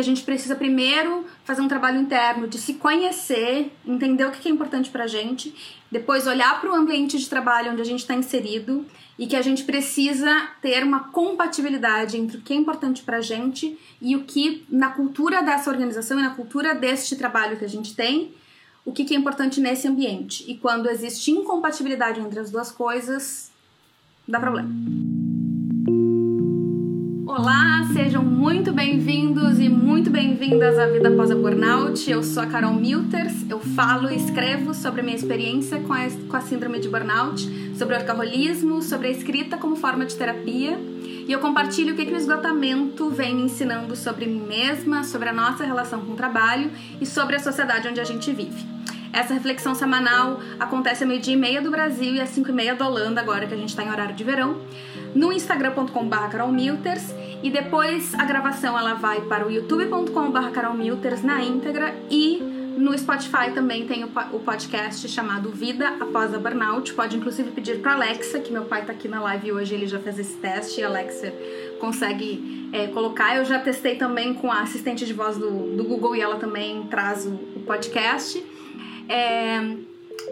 A gente precisa primeiro fazer um trabalho interno de se conhecer, entender o que é importante pra gente, depois olhar para o ambiente de trabalho onde a gente está inserido e que a gente precisa ter uma compatibilidade entre o que é importante pra gente e o que na cultura dessa organização e na cultura deste trabalho que a gente tem, o que é importante nesse ambiente. E quando existe incompatibilidade entre as duas coisas, dá problema. Olá, sejam muito bem-vindos e muito bem-vindas à Vida Após a Burnout. Eu sou a Carol Milters, eu falo e escrevo sobre a minha experiência com a, com a síndrome de burnout, sobre o alcoolismo, sobre a escrita como forma de terapia e eu compartilho o que, que o esgotamento vem me ensinando sobre mim mesma, sobre a nossa relação com o trabalho e sobre a sociedade onde a gente vive. Essa reflexão semanal acontece a meio-dia e meia do Brasil e às 5 e meia da Holanda, agora que a gente está em horário de verão, no instagram.com.br carolmilters e depois a gravação ela vai para o youtube.com.br carolmilters na íntegra e no Spotify também tem o podcast chamado Vida Após a Burnout. Pode inclusive pedir para Alexa, que meu pai está aqui na live hoje, ele já fez esse teste e a Alexa consegue é, colocar. Eu já testei também com a assistente de voz do, do Google e ela também traz o, o podcast. É,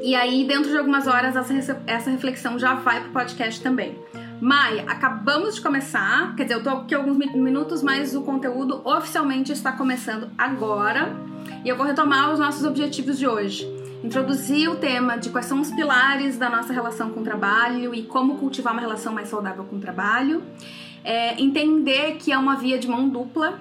e aí, dentro de algumas horas, essa, essa reflexão já vai pro podcast também. Mai, acabamos de começar, quer dizer, eu tô aqui alguns minutos, mas o conteúdo oficialmente está começando agora. E eu vou retomar os nossos objetivos de hoje. Introduzir o tema de quais são os pilares da nossa relação com o trabalho e como cultivar uma relação mais saudável com o trabalho. É, entender que é uma via de mão dupla,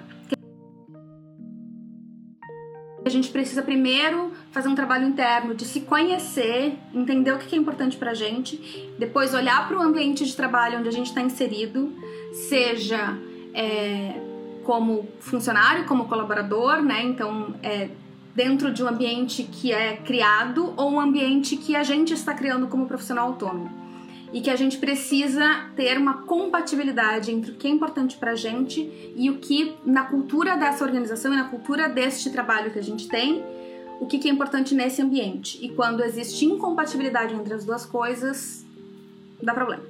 a gente precisa primeiro fazer um trabalho interno de se conhecer, entender o que é importante pra gente, depois olhar para o ambiente de trabalho onde a gente está inserido, seja é, como funcionário, como colaborador, né? Então, é, dentro de um ambiente que é criado ou um ambiente que a gente está criando como profissional autônomo e que a gente precisa ter uma compatibilidade entre o que é importante para a gente e o que na cultura dessa organização e na cultura deste trabalho que a gente tem, o que é importante nesse ambiente. E quando existe incompatibilidade entre as duas coisas, dá problema.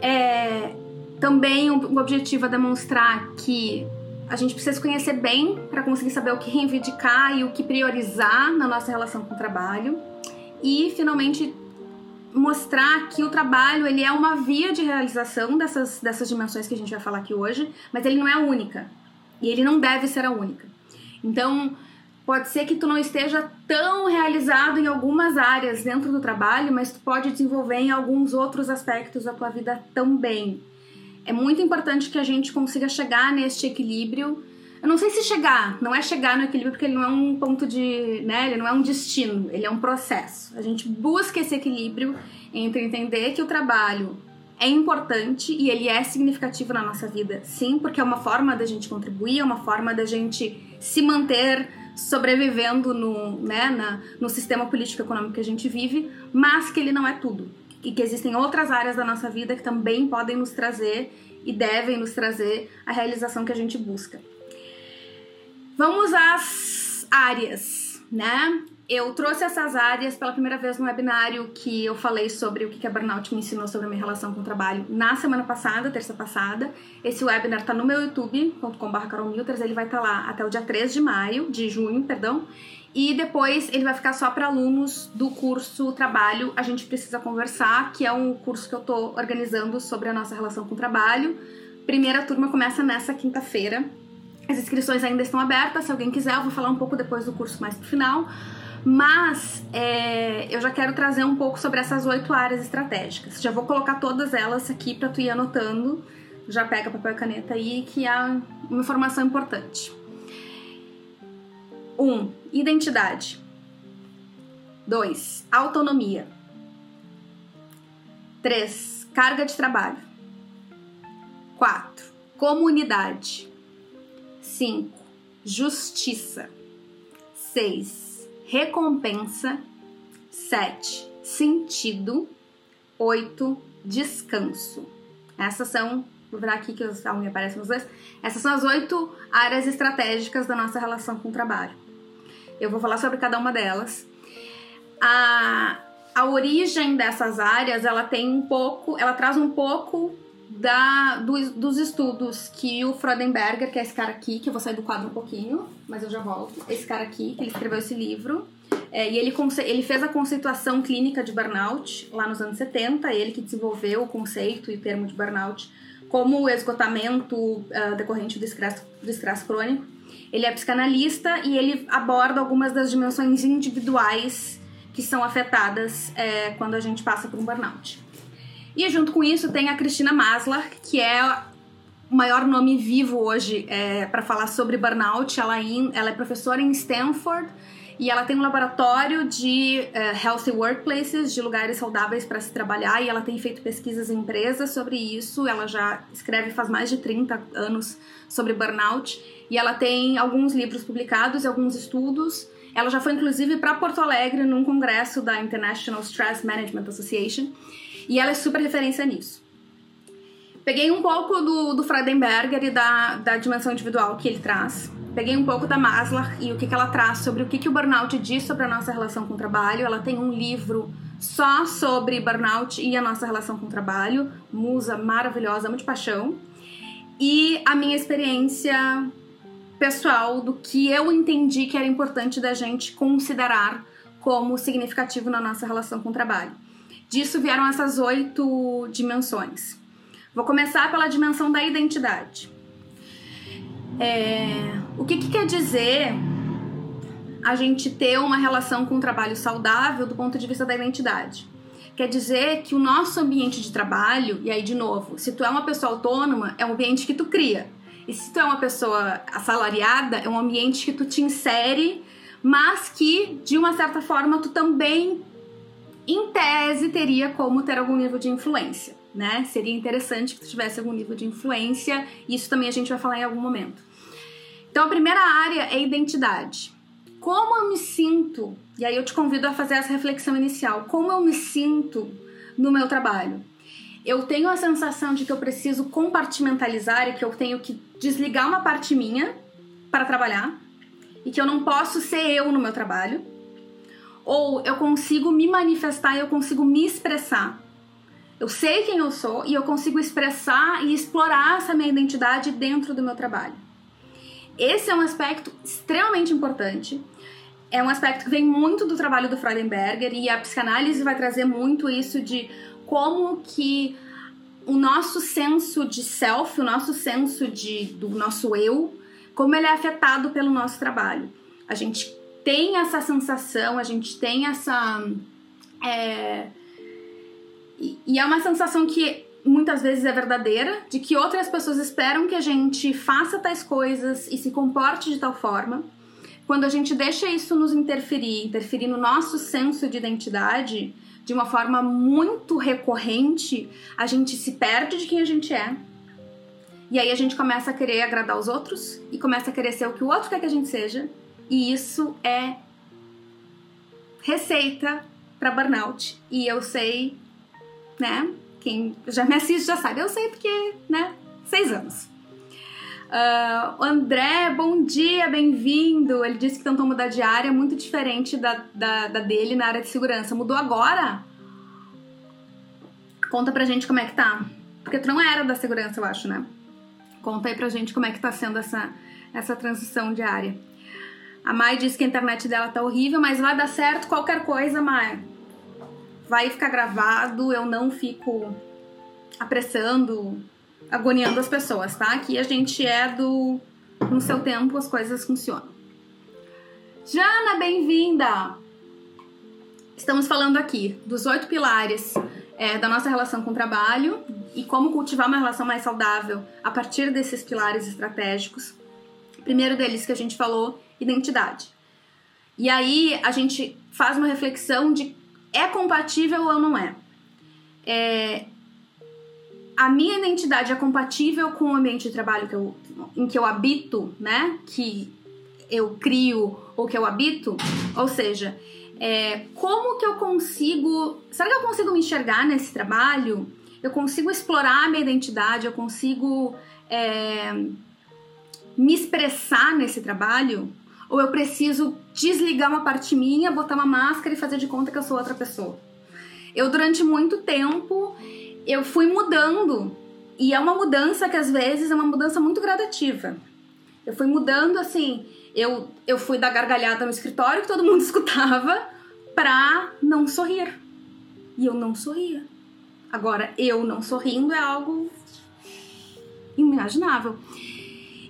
É, também o objetivo é demonstrar que a gente precisa se conhecer bem para conseguir saber o que reivindicar e o que priorizar na nossa relação com o trabalho. E finalmente mostrar que o trabalho ele é uma via de realização dessas, dessas dimensões que a gente vai falar aqui hoje, mas ele não é a única. E ele não deve ser a única. Então, pode ser que tu não esteja tão realizado em algumas áreas dentro do trabalho, mas tu pode desenvolver em alguns outros aspectos da tua vida também. É muito importante que a gente consiga chegar neste equilíbrio eu não sei se chegar, não é chegar no equilíbrio porque ele não é um ponto de, né, ele não é um destino, ele é um processo. A gente busca esse equilíbrio entre entender que o trabalho é importante e ele é significativo na nossa vida, sim, porque é uma forma da gente contribuir, é uma forma da gente se manter sobrevivendo no, né, na, no sistema político econômico que a gente vive, mas que ele não é tudo. E que existem outras áreas da nossa vida que também podem nos trazer e devem nos trazer a realização que a gente busca. Vamos às áreas, né? Eu trouxe essas áreas pela primeira vez no webinário que eu falei sobre o que a Burnout me ensinou sobre a minha relação com o trabalho na semana passada, terça passada. Esse webinar tá no meu youtube.com.br carolmilters, ele vai estar tá lá até o dia 3 de maio, de junho, perdão. E depois ele vai ficar só para alunos do curso Trabalho A Gente Precisa Conversar, que é um curso que eu tô organizando sobre a nossa relação com o trabalho. Primeira turma começa nessa quinta-feira, as inscrições ainda estão abertas, se alguém quiser, eu vou falar um pouco depois do curso mais pro final. Mas é, eu já quero trazer um pouco sobre essas oito áreas estratégicas. Já vou colocar todas elas aqui para tu ir anotando. Já pega papel e caneta aí, que é uma informação importante. 1. Um, identidade. 2. Autonomia. 3. Carga de trabalho. 4. Comunidade. 5. Justiça. 6. Recompensa. 7. Sentido. 8. Descanso. Essas são, vou virar aqui que a unha aparece nos dois. Essas são as oito áreas estratégicas da nossa relação com o trabalho. Eu vou falar sobre cada uma delas. A, a origem dessas áreas, ela tem um pouco, ela traz um pouco da, do, dos estudos que o Freudenberger, que é esse cara aqui, que eu vou sair do quadro um pouquinho, mas eu já volto, esse cara aqui, que ele escreveu esse livro, é, e ele, ele fez a conceituação clínica de burnout lá nos anos 70, ele que desenvolveu o conceito e termo de burnout como o esgotamento uh, decorrente do estresse, do estresse crônico. Ele é psicanalista e ele aborda algumas das dimensões individuais que são afetadas é, quando a gente passa por um burnout. E junto com isso tem a Cristina Maslar, que é o maior nome vivo hoje é, para falar sobre burnout. Ela, in, ela é professora em Stanford e ela tem um laboratório de uh, healthy workplaces, de lugares saudáveis para se trabalhar, e ela tem feito pesquisas em empresas sobre isso. Ela já escreve faz mais de 30 anos sobre burnout, e ela tem alguns livros publicados e alguns estudos. Ela já foi inclusive para Porto Alegre num congresso da International Stress Management Association, e ela é super referência nisso. Peguei um pouco do, do Freudenberger e da, da dimensão individual que ele traz Peguei um pouco da Maslar e o que, que ela traz sobre o que, que o burnout diz sobre a nossa relação com o trabalho. Ela tem um livro só sobre burnout e a nossa relação com o trabalho. Musa maravilhosa, muito paixão. E a minha experiência pessoal do que eu entendi que era importante da gente considerar como significativo na nossa relação com o trabalho. Disso vieram essas oito dimensões. Vou começar pela dimensão da identidade. É, o que, que quer dizer a gente ter uma relação com o trabalho saudável do ponto de vista da identidade? Quer dizer que o nosso ambiente de trabalho, e aí de novo, se tu é uma pessoa autônoma, é um ambiente que tu cria. E se tu é uma pessoa assalariada, é um ambiente que tu te insere, mas que de uma certa forma tu também, em tese, teria como ter algum nível de influência né? Seria interessante que tivesse algum nível de influência, isso também a gente vai falar em algum momento. Então, a primeira área é identidade. Como eu me sinto, e aí eu te convido a fazer essa reflexão inicial, como eu me sinto no meu trabalho? Eu tenho a sensação de que eu preciso compartimentalizar e que eu tenho que desligar uma parte minha para trabalhar e que eu não posso ser eu no meu trabalho. Ou eu consigo me manifestar, eu consigo me expressar eu sei quem eu sou e eu consigo expressar e explorar essa minha identidade dentro do meu trabalho. Esse é um aspecto extremamente importante. É um aspecto que vem muito do trabalho do Freudenberger e a psicanálise vai trazer muito isso de como que o nosso senso de self, o nosso senso de, do nosso eu, como ele é afetado pelo nosso trabalho. A gente tem essa sensação, a gente tem essa. É, e, é uma sensação que muitas vezes é verdadeira, de que outras pessoas esperam que a gente faça tais coisas e se comporte de tal forma. Quando a gente deixa isso nos interferir, interferir no nosso senso de identidade de uma forma muito recorrente, a gente se perde de quem a gente é. E aí a gente começa a querer agradar os outros e começa a querer ser o que o outro quer que a gente seja. E isso é receita para burnout. E eu sei né? Quem já me assiste já sabe, eu sei porque, né? Seis anos. Uh, André, bom dia, bem-vindo. Ele disse que tentou mudar de área, muito diferente da, da, da, dele na área de segurança. Mudou agora? Conta pra gente como é que tá. Porque tu não era da segurança, eu acho, né? Conta aí pra gente como é que tá sendo essa, essa transição de área. A Mai disse que a internet dela tá horrível, mas vai dar certo qualquer coisa, Mai vai ficar gravado, eu não fico apressando, agoniando as pessoas, tá? Aqui a gente é do. No seu tempo as coisas funcionam. Jana, bem-vinda! Estamos falando aqui dos oito pilares é, da nossa relação com o trabalho e como cultivar uma relação mais saudável a partir desses pilares estratégicos. primeiro deles que a gente falou, identidade. E aí a gente faz uma reflexão de é compatível ou não é? é? A minha identidade é compatível com o ambiente de trabalho que eu, em que eu habito, né? Que eu crio ou que eu habito? Ou seja, é, como que eu consigo. Será que eu consigo me enxergar nesse trabalho? Eu consigo explorar a minha identidade? Eu consigo é, me expressar nesse trabalho? Ou eu preciso desligar uma parte minha, botar uma máscara e fazer de conta que eu sou outra pessoa? Eu, durante muito tempo, eu fui mudando e é uma mudança que às vezes é uma mudança muito gradativa. Eu fui mudando assim, eu, eu fui da gargalhada no escritório que todo mundo escutava pra não sorrir. E eu não sorria. Agora, eu não sorrindo é algo inimaginável.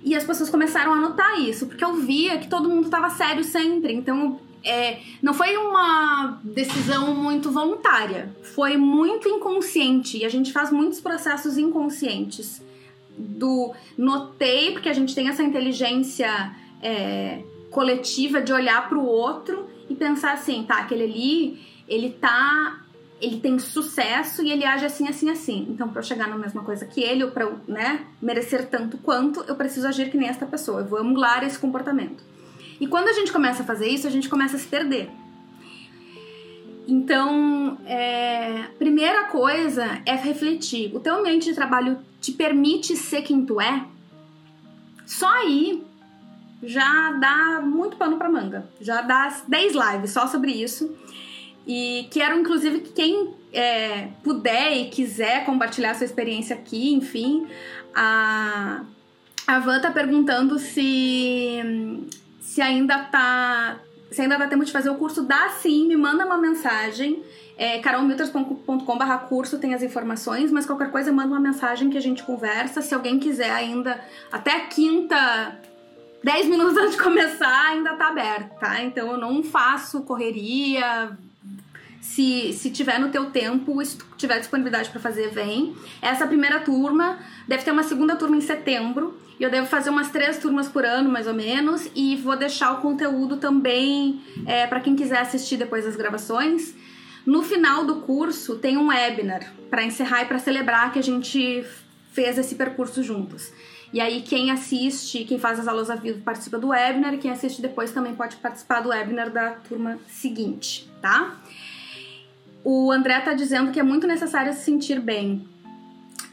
E as pessoas começaram a notar isso, porque eu via que todo mundo estava sério sempre. Então, é, não foi uma decisão muito voluntária, foi muito inconsciente. E a gente faz muitos processos inconscientes. Do notei, porque a gente tem essa inteligência é, coletiva de olhar para o outro e pensar assim, tá, aquele ali, ele tá ele tem sucesso e ele age assim, assim, assim. Então, para eu chegar na mesma coisa que ele, ou para eu né, merecer tanto quanto, eu preciso agir que nem esta pessoa. Eu vou emular esse comportamento. E quando a gente começa a fazer isso, a gente começa a se perder. Então, é, primeira coisa é refletir. O teu ambiente de trabalho te permite ser quem tu é? Só aí já dá muito pano para manga. Já dá 10 lives só sobre isso. E quero, inclusive, que quem é, puder e quiser compartilhar sua experiência aqui, enfim, a, a Van tá perguntando se, se ainda tá. Se ainda dá tempo de fazer o curso, dá sim, me manda uma mensagem. É, carolmilters.com.br curso tem as informações, mas qualquer coisa manda uma mensagem que a gente conversa. Se alguém quiser ainda, até quinta, 10 minutos antes de começar, ainda tá aberto, tá? Então eu não faço correria, se, se tiver no teu tempo, se tiver disponibilidade para fazer, vem. Essa primeira turma deve ter uma segunda turma em setembro. E eu devo fazer umas três turmas por ano, mais ou menos. E vou deixar o conteúdo também é, para quem quiser assistir depois das gravações. No final do curso tem um webinar para encerrar e para celebrar que a gente fez esse percurso juntos. E aí quem assiste, quem faz as aulas ao vivo participa do webinar e quem assiste depois também pode participar do webinar da turma seguinte, tá? O André tá dizendo que é muito necessário se sentir bem.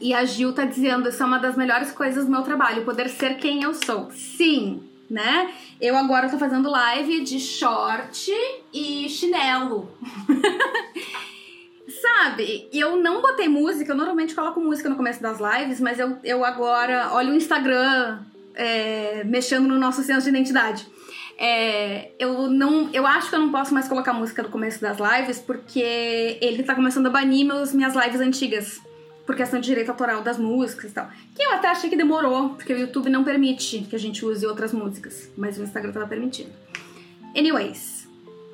E a Gil tá dizendo, isso é uma das melhores coisas do meu trabalho, poder ser quem eu sou. Sim, né? Eu agora tô fazendo live de short e chinelo. Sabe, eu não botei música, eu normalmente coloco música no começo das lives, mas eu, eu agora olho o Instagram é, mexendo no nosso senso de identidade. É, eu não, eu acho que eu não posso mais colocar música no começo das lives porque ele tá começando a banir meus, minhas lives antigas por questão de direito autoral das músicas e tal. Que eu até achei que demorou, porque o YouTube não permite que a gente use outras músicas, mas o Instagram tava permitindo. Anyways,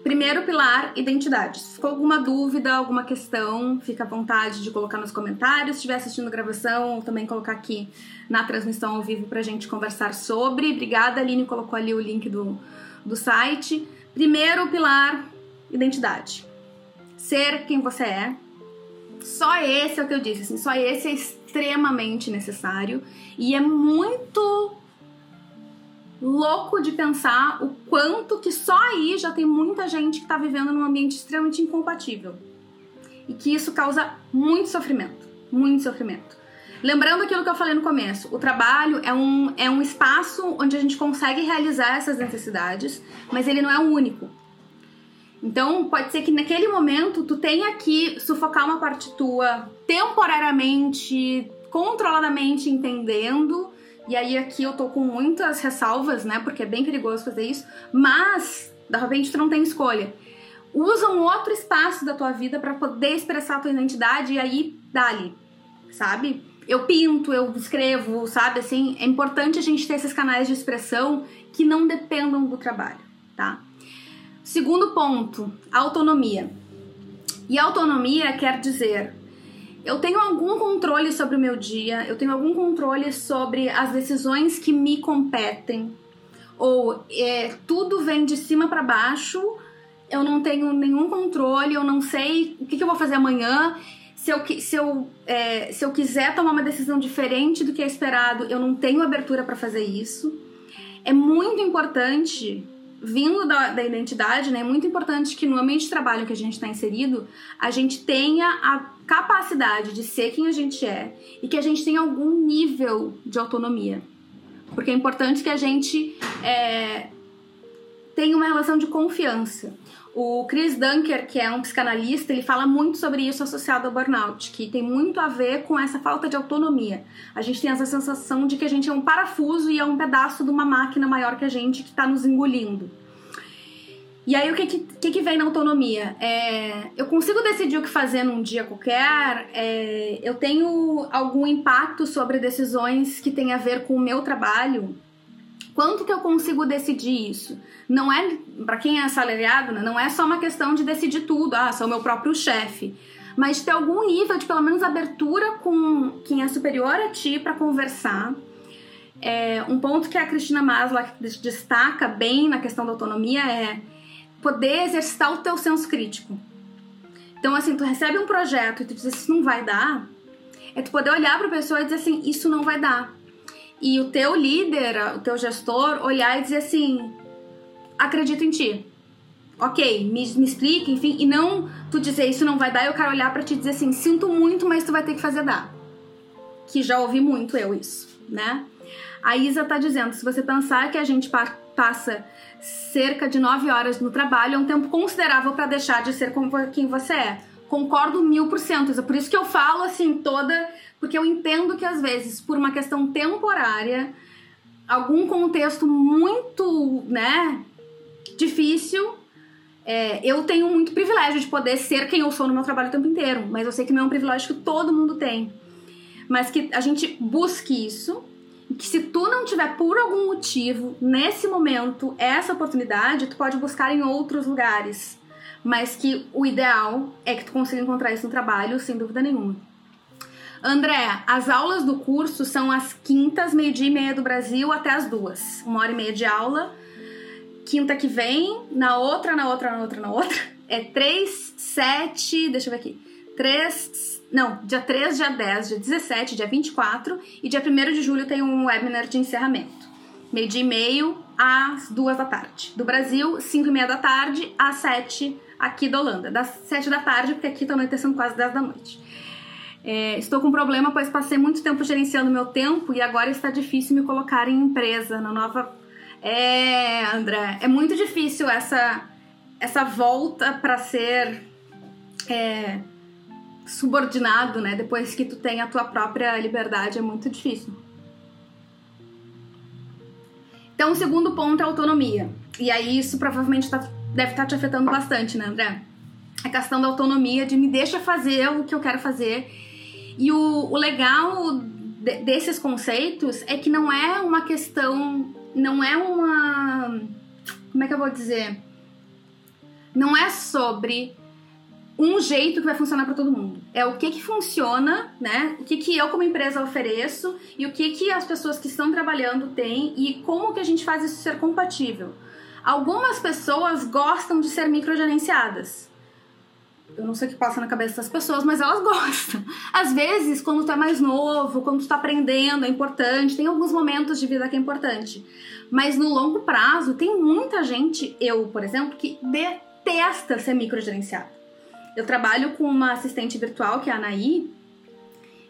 primeiro pilar, identidade. Se ficou alguma dúvida, alguma questão, fica à vontade de colocar nos comentários. Se estiver assistindo a gravação, também colocar aqui na transmissão ao vivo pra gente conversar sobre. Obrigada, Aline colocou ali o link do, do site. Primeiro pilar, identidade. Ser quem você é. Só esse é o que eu disse, assim, só esse é extremamente necessário e é muito louco de pensar o quanto que só aí já tem muita gente que tá vivendo num ambiente extremamente incompatível. E que isso causa muito sofrimento, muito sofrimento. Lembrando aquilo que eu falei no começo, o trabalho é um, é um espaço onde a gente consegue realizar essas necessidades, mas ele não é o único. Então, pode ser que naquele momento tu tenha que sufocar uma parte tua temporariamente, controladamente entendendo. E aí aqui eu tô com muitas ressalvas, né? Porque é bem perigoso fazer isso, mas de repente tu não tem escolha. Usa um outro espaço da tua vida para poder expressar a tua identidade e aí dali, sabe? eu pinto, eu escrevo, sabe? Assim, é importante a gente ter esses canais de expressão que não dependam do trabalho, tá? Segundo ponto, autonomia. E autonomia quer dizer eu tenho algum controle sobre o meu dia, eu tenho algum controle sobre as decisões que me competem, ou é, tudo vem de cima para baixo, eu não tenho nenhum controle, eu não sei o que, que eu vou fazer amanhã se eu, se, eu, é, se eu quiser tomar uma decisão diferente do que é esperado, eu não tenho abertura para fazer isso. É muito importante, vindo da, da identidade, né, é muito importante que no ambiente de trabalho que a gente está inserido, a gente tenha a capacidade de ser quem a gente é e que a gente tenha algum nível de autonomia. Porque é importante que a gente é, tenha uma relação de confiança. O Chris Dunker, que é um psicanalista, ele fala muito sobre isso associado ao burnout, que tem muito a ver com essa falta de autonomia. A gente tem essa sensação de que a gente é um parafuso e é um pedaço de uma máquina maior que a gente que está nos engolindo. E aí, o que, que, que vem na autonomia? É, eu consigo decidir o que fazer num dia qualquer, é, eu tenho algum impacto sobre decisões que têm a ver com o meu trabalho. Quanto que eu consigo decidir isso? Não é, para quem é assalariado, né, não é só uma questão de decidir tudo, ah, sou meu próprio chefe, mas ter algum nível de pelo menos abertura com quem é superior a ti para conversar. É, um ponto que a Cristina Maslow destaca bem na questão da autonomia é poder exercitar o teu senso crítico. Então, assim, tu recebe um projeto e tu diz isso não vai dar, é tu poder olhar para a pessoa e dizer assim, isso não vai dar. E o teu líder, o teu gestor, olhar e dizer assim, acredito em ti. Ok, me, me explica, enfim, e não tu dizer isso não vai dar, eu quero olhar para ti e dizer assim, sinto muito, mas tu vai ter que fazer dar. Que já ouvi muito eu isso, né? A Isa tá dizendo, se você pensar que a gente passa cerca de 9 horas no trabalho, é um tempo considerável para deixar de ser quem você é. Concordo mil por cento, é por isso que eu falo assim toda, porque eu entendo que às vezes, por uma questão temporária, algum contexto muito, né, difícil, é, eu tenho muito privilégio de poder ser quem eu sou no meu trabalho o tempo inteiro, mas eu sei que não é um privilégio que todo mundo tem. Mas que a gente busque isso, que se tu não tiver por algum motivo nesse momento essa oportunidade, tu pode buscar em outros lugares, mas que o ideal é que tu consiga encontrar isso no trabalho, sem dúvida nenhuma. André, as aulas do curso são às quintas, meio-dia e meia do Brasil até as duas. Uma hora e meia de aula. Quinta que vem, na outra, na outra, na outra, na outra. É 3, 7, deixa eu ver aqui. 3, não, dia 3, dia 10, dia 17, dia 24 e dia 1 de julho tem um webinar de encerramento. Meio dia e meio às 2 da tarde. Do Brasil, 5 e meia da tarde às 7 aqui da Holanda. Das 7 da tarde, porque aqui tá anoitecendo quase 10 da noite. É, estou com problema, pois passei muito tempo gerenciando meu tempo e agora está difícil me colocar em empresa, na nova. É, André, é muito difícil essa, essa volta para ser. É, subordinado, né? Depois que tu tem a tua própria liberdade, é muito difícil. Então, o segundo ponto é autonomia. E aí, isso provavelmente tá, deve estar tá te afetando bastante, né, André? A questão da autonomia, de me deixa fazer o que eu quero fazer. E o, o legal de, desses conceitos é que não é uma questão. Não é uma. Como é que eu vou dizer? Não é sobre um jeito que vai funcionar para todo mundo. É o que que funciona, né? O que que eu como empresa ofereço e o que que as pessoas que estão trabalhando têm e como que a gente faz isso ser compatível. Algumas pessoas gostam de ser microgerenciadas. Eu não sei o que passa na cabeça das pessoas, mas elas gostam. Às vezes, quando tu é mais novo, quando tu tá aprendendo, é importante. Tem alguns momentos de vida que é importante. Mas no longo prazo, tem muita gente, eu, por exemplo, que detesta ser microgerenciada. Eu trabalho com uma assistente virtual, que é a Anaí,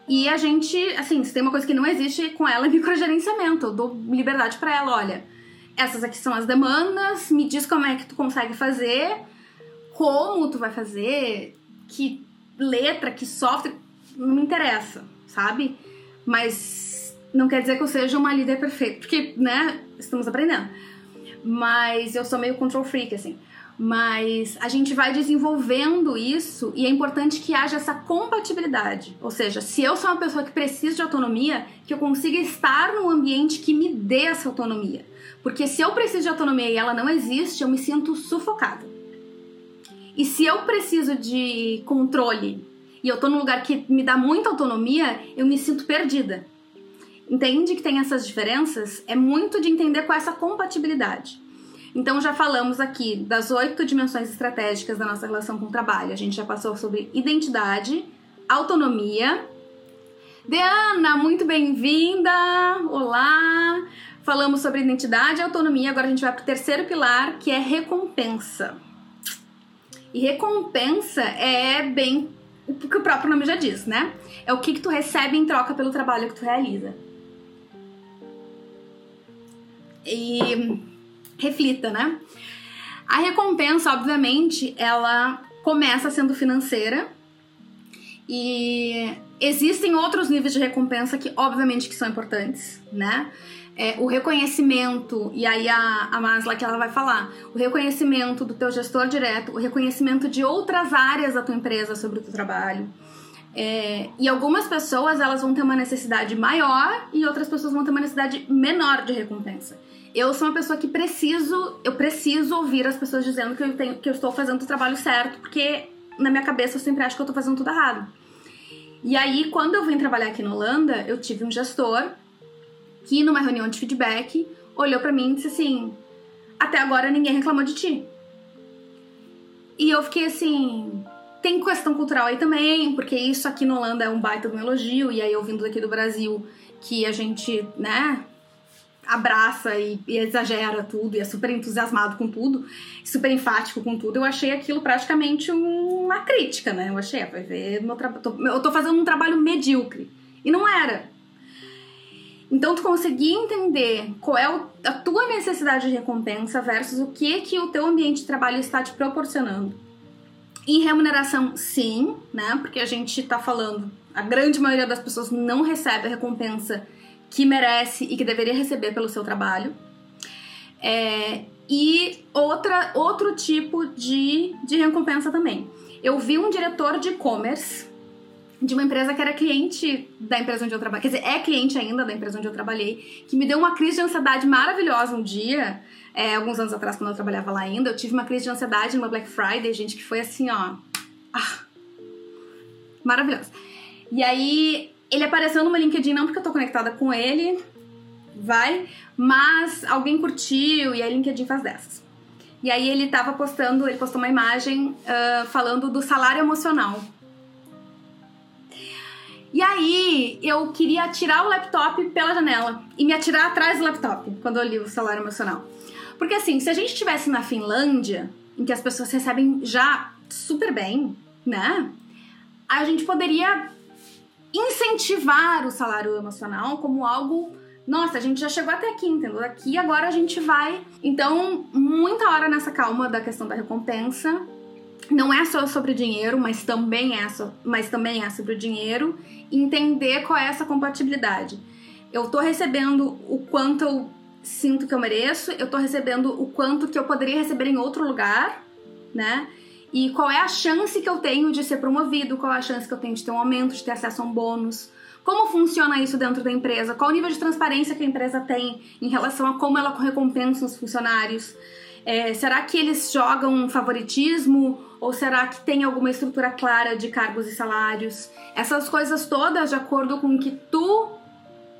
e a gente, assim, se tem uma coisa que não existe com ela é microgerenciamento. Eu dou liberdade para ela, olha, essas aqui são as demandas, me diz como é que tu consegue fazer, como tu vai fazer, que letra, que software, não me interessa, sabe? Mas não quer dizer que eu seja uma líder perfeita, porque, né, estamos aprendendo. Mas eu sou meio control freak, assim mas a gente vai desenvolvendo isso e é importante que haja essa compatibilidade. Ou seja, se eu sou uma pessoa que precisa de autonomia, que eu consiga estar num ambiente que me dê essa autonomia. Porque se eu preciso de autonomia e ela não existe, eu me sinto sufocada. E se eu preciso de controle e eu tô num lugar que me dá muita autonomia, eu me sinto perdida. Entende que tem essas diferenças? É muito de entender com essa compatibilidade. Então já falamos aqui das oito dimensões estratégicas da nossa relação com o trabalho. A gente já passou sobre identidade, autonomia. Deana, muito bem-vinda! Olá! Falamos sobre identidade e autonomia, agora a gente vai para o terceiro pilar, que é recompensa. E recompensa é bem o que o próprio nome já diz, né? É o que, que tu recebe em troca pelo trabalho que tu realiza. E reflita, né? A recompensa, obviamente, ela começa sendo financeira e existem outros níveis de recompensa que, obviamente, que são importantes, né? É, o reconhecimento, e aí a, a Masla que ela vai falar, o reconhecimento do teu gestor direto, o reconhecimento de outras áreas da tua empresa sobre o teu trabalho. É, e algumas pessoas elas vão ter uma necessidade maior e outras pessoas vão ter uma necessidade menor de recompensa. Eu sou uma pessoa que preciso, eu preciso ouvir as pessoas dizendo que eu, tenho, que eu estou fazendo o trabalho certo, porque na minha cabeça eu sempre acho que eu estou fazendo tudo errado. E aí, quando eu vim trabalhar aqui na Holanda, eu tive um gestor que, numa reunião de feedback, olhou para mim e disse assim: Até agora ninguém reclamou de ti. E eu fiquei assim. Tem questão cultural aí também, porque isso aqui na Holanda é um baita de um elogio, e aí eu vindo daqui do Brasil, que a gente, né, abraça e, e, exagera tudo e é super entusiasmado com tudo, super enfático com tudo, eu achei aquilo praticamente uma crítica, né? Eu achei, ah, vai ver, meu tô, eu tô fazendo um trabalho medíocre. E não era. Então tu conseguir entender qual é a tua necessidade de recompensa versus o que que o teu ambiente de trabalho está te proporcionando. Em remuneração, sim, né? Porque a gente tá falando, a grande maioria das pessoas não recebe a recompensa que merece e que deveria receber pelo seu trabalho. É, e outra, outro tipo de, de recompensa também. Eu vi um diretor de e-commerce de uma empresa que era cliente da empresa onde eu trabalhei, quer dizer, é cliente ainda da empresa onde eu trabalhei, que me deu uma crise de ansiedade maravilhosa um dia, é, alguns anos atrás, quando eu trabalhava lá ainda, eu tive uma crise de ansiedade numa Black Friday, gente, que foi assim, ó. Ah, maravilhosa. E aí ele apareceu no meu LinkedIn, não porque eu tô conectada com ele, vai, mas alguém curtiu e aí LinkedIn faz dessas. E aí ele tava postando, ele postou uma imagem uh, falando do salário emocional. E aí eu queria tirar o laptop pela janela e me atirar atrás do laptop quando eu li o salário emocional. Porque assim, se a gente estivesse na Finlândia, em que as pessoas recebem já super bem, né? A gente poderia incentivar o salário emocional como algo nossa, a gente já chegou até aqui, entendeu? Aqui agora a gente vai. Então, muita hora nessa calma da questão da recompensa. Não é só sobre dinheiro, mas também é, so, mas também é sobre o dinheiro. Entender qual é essa compatibilidade. Eu tô recebendo o quanto eu sinto que eu mereço, eu tô recebendo o quanto que eu poderia receber em outro lugar, né? E qual é a chance que eu tenho de ser promovido, qual é a chance que eu tenho de ter um aumento, de ter acesso a um bônus. Como funciona isso dentro da empresa? Qual o nível de transparência que a empresa tem em relação a como ela recompensa os funcionários? É, será que eles jogam um favoritismo ou será que tem alguma estrutura clara de cargos e salários? Essas coisas todas, de acordo com o que tu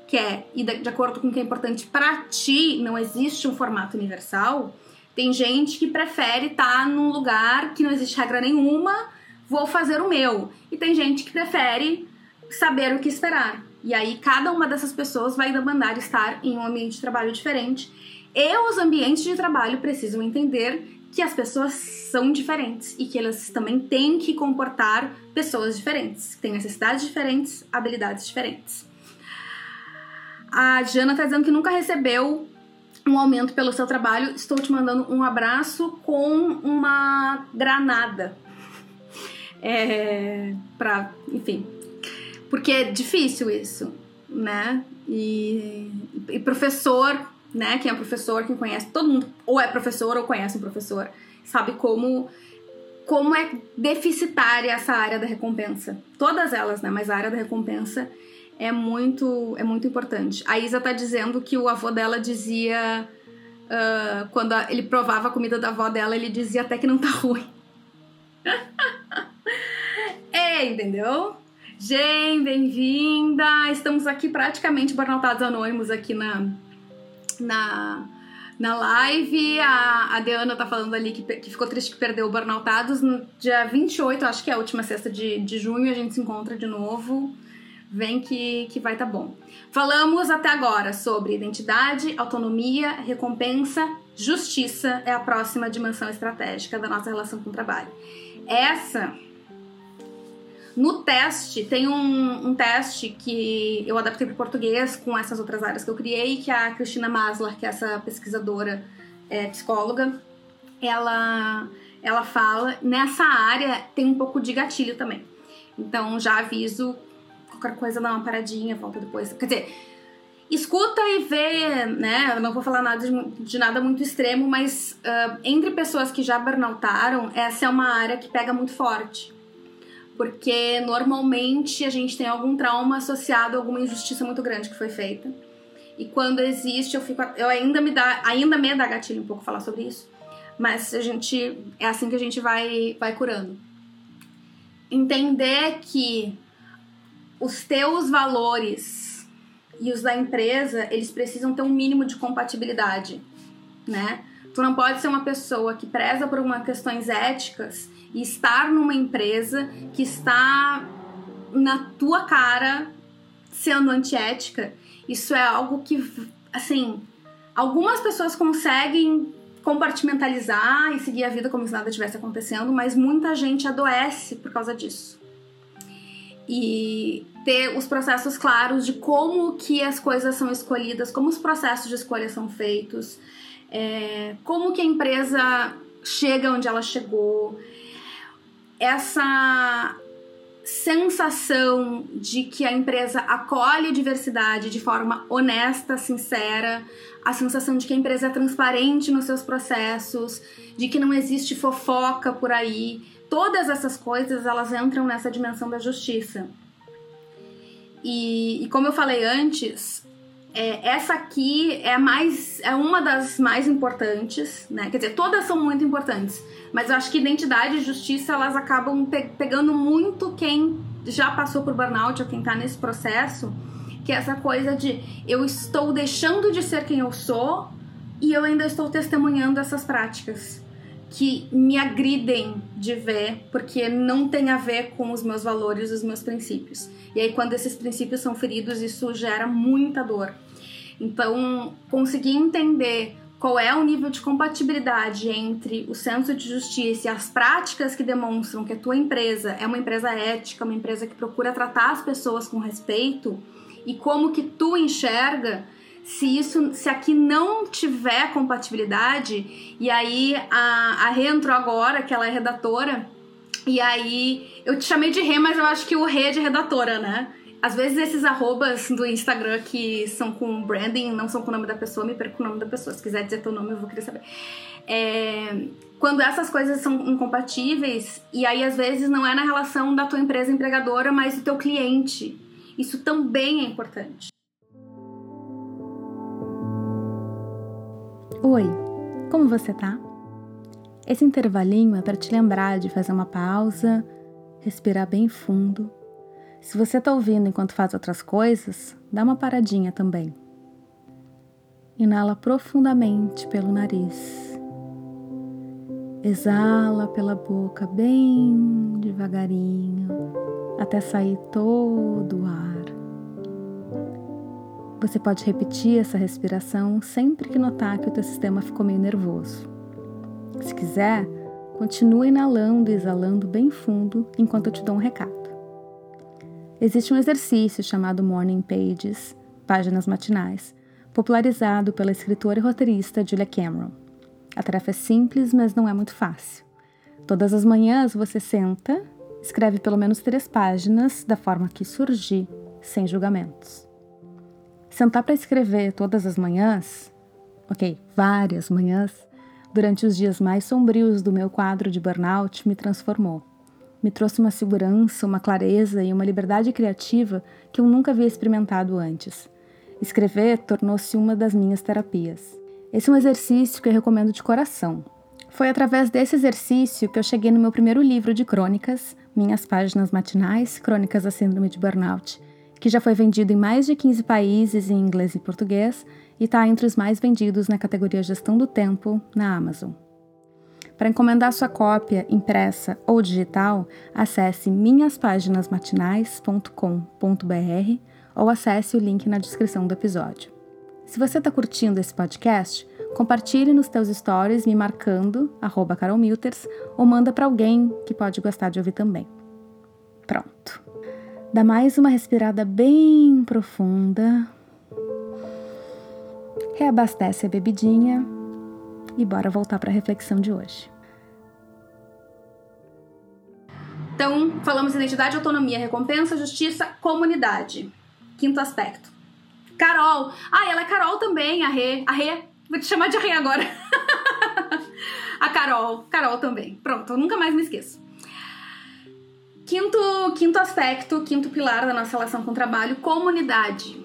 quer e de, acordo com o que é importante para ti, não existe um formato universal. Tem gente que prefere estar tá num lugar que não existe regra nenhuma, vou fazer o meu. E tem gente que prefere saber o que esperar. E aí cada uma dessas pessoas vai demandar estar em um ambiente de trabalho diferente. E os ambientes de trabalho precisam entender que as pessoas são diferentes e que elas também têm que comportar pessoas diferentes, que têm necessidades diferentes, habilidades diferentes. A Jana está dizendo que nunca recebeu um aumento pelo seu trabalho. Estou te mandando um abraço com uma granada. É, pra, enfim. Porque é difícil isso, né? E, e professor, né? Quem é professor, quem conhece, todo mundo ou é professor ou conhece um professor, sabe como como é deficitária essa área da recompensa. Todas elas, né? Mas a área da recompensa é muito, é muito importante. A Isa tá dizendo que o avô dela dizia. Uh, quando a, ele provava a comida da avó dela, ele dizia até que não tá ruim. é, entendeu? Gente, bem-vinda! Estamos aqui praticamente burnoutados anônimos aqui na, na, na live. A, a Deana tá falando ali que, que ficou triste que perdeu o Burnoutados. No dia 28, acho que é a última sexta de, de junho, a gente se encontra de novo. Vem que, que vai tá bom. Falamos até agora sobre identidade, autonomia, recompensa, justiça é a próxima dimensão estratégica da nossa relação com o trabalho. Essa no teste, tem um, um, teste que eu adaptei para português com essas outras áreas que eu criei, que a Cristina Maslar, que é essa pesquisadora é, psicóloga, ela ela fala nessa área tem um pouco de gatilho também. Então já aviso qualquer coisa dá uma paradinha, volta depois. Quer dizer, escuta e vê, né? Eu não vou falar nada de, de nada muito extremo, mas uh, entre pessoas que já burnoutaram, essa é uma área que pega muito forte. Porque normalmente a gente tem algum trauma associado a alguma injustiça muito grande que foi feita. E quando existe, eu fico eu ainda me dá, ainda me dá gatilho um pouco falar sobre isso. Mas a gente é assim que a gente vai vai curando. Entender que os teus valores e os da empresa, eles precisam ter um mínimo de compatibilidade, né? Tu não pode ser uma pessoa que preza por uma questões éticas e estar numa empresa que está na tua cara sendo antiética. Isso é algo que, assim, algumas pessoas conseguem compartimentalizar e seguir a vida como se nada tivesse acontecendo, mas muita gente adoece por causa disso. E ter os processos claros de como que as coisas são escolhidas, como os processos de escolha são feitos, é, como que a empresa chega onde ela chegou, essa sensação de que a empresa acolhe a diversidade de forma honesta, sincera, a sensação de que a empresa é transparente nos seus processos, de que não existe fofoca por aí, todas essas coisas elas entram nessa dimensão da justiça. E, e como eu falei antes, é, essa aqui é mais é uma das mais importantes, né? Quer dizer, todas são muito importantes, mas eu acho que identidade e justiça elas acabam pe pegando muito quem já passou por burnout ou quem tá nesse processo, que é essa coisa de eu estou deixando de ser quem eu sou e eu ainda estou testemunhando essas práticas que me agridem de ver, porque não tem a ver com os meus valores, os meus princípios. E aí, quando esses princípios são feridos, isso gera muita dor. Então, conseguir entender qual é o nível de compatibilidade entre o senso de justiça e as práticas que demonstram que a tua empresa é uma empresa ética, uma empresa que procura tratar as pessoas com respeito e como que tu enxerga se isso se aqui não tiver compatibilidade e aí a, a Rê entrou agora que ela é redatora e aí, eu te chamei de Rê, mas eu acho que o Rê é de redatora, né? Às vezes esses arrobas do Instagram que são com branding, não são com o nome da pessoa, me perco o nome da pessoa. Se quiser dizer teu nome, eu vou querer saber. É, quando essas coisas são incompatíveis, e aí às vezes não é na relação da tua empresa empregadora, mas do teu cliente. Isso também é importante. Oi, como você tá? Esse intervalinho é para te lembrar de fazer uma pausa, respirar bem fundo. Se você está ouvindo enquanto faz outras coisas, dá uma paradinha também. Inala profundamente pelo nariz. Exala pela boca bem devagarinho, até sair todo o ar. Você pode repetir essa respiração sempre que notar que o teu sistema ficou meio nervoso. Se quiser, continue inalando e exalando bem fundo enquanto eu te dou um recado. Existe um exercício chamado Morning Pages, páginas matinais, popularizado pela escritora e roteirista Julia Cameron. A tarefa é simples, mas não é muito fácil. Todas as manhãs você senta, escreve pelo menos três páginas da forma que surgir, sem julgamentos. Sentar para escrever todas as manhãs, ok, várias manhãs, durante os dias mais sombrios do meu quadro de burnout, me transformou. Me trouxe uma segurança, uma clareza e uma liberdade criativa que eu nunca havia experimentado antes. Escrever tornou-se uma das minhas terapias. Esse é um exercício que eu recomendo de coração. Foi através desse exercício que eu cheguei no meu primeiro livro de crônicas, Minhas Páginas Matinais, Crônicas da Síndrome de Burnout, que já foi vendido em mais de 15 países em inglês e português e está entre os mais vendidos na categoria Gestão do Tempo na Amazon. Para encomendar sua cópia impressa ou digital, acesse minhaspaginasmatinais.com.br ou acesse o link na descrição do episódio. Se você está curtindo esse podcast, compartilhe nos teus stories me marcando, carolmilters, ou manda para alguém que pode gostar de ouvir também. Pronto. Dá mais uma respirada bem profunda reabastece a bebidinha, E bora voltar para a reflexão de hoje. Então, falamos identidade, autonomia, recompensa, justiça, comunidade. Quinto aspecto. Carol. Ah, ela é Carol também, a Rê. A Rê. Vou te chamar de Rê agora. a Carol. Carol também. Pronto, eu nunca mais me esqueço. Quinto, quinto aspecto, quinto pilar da nossa relação com o trabalho, comunidade.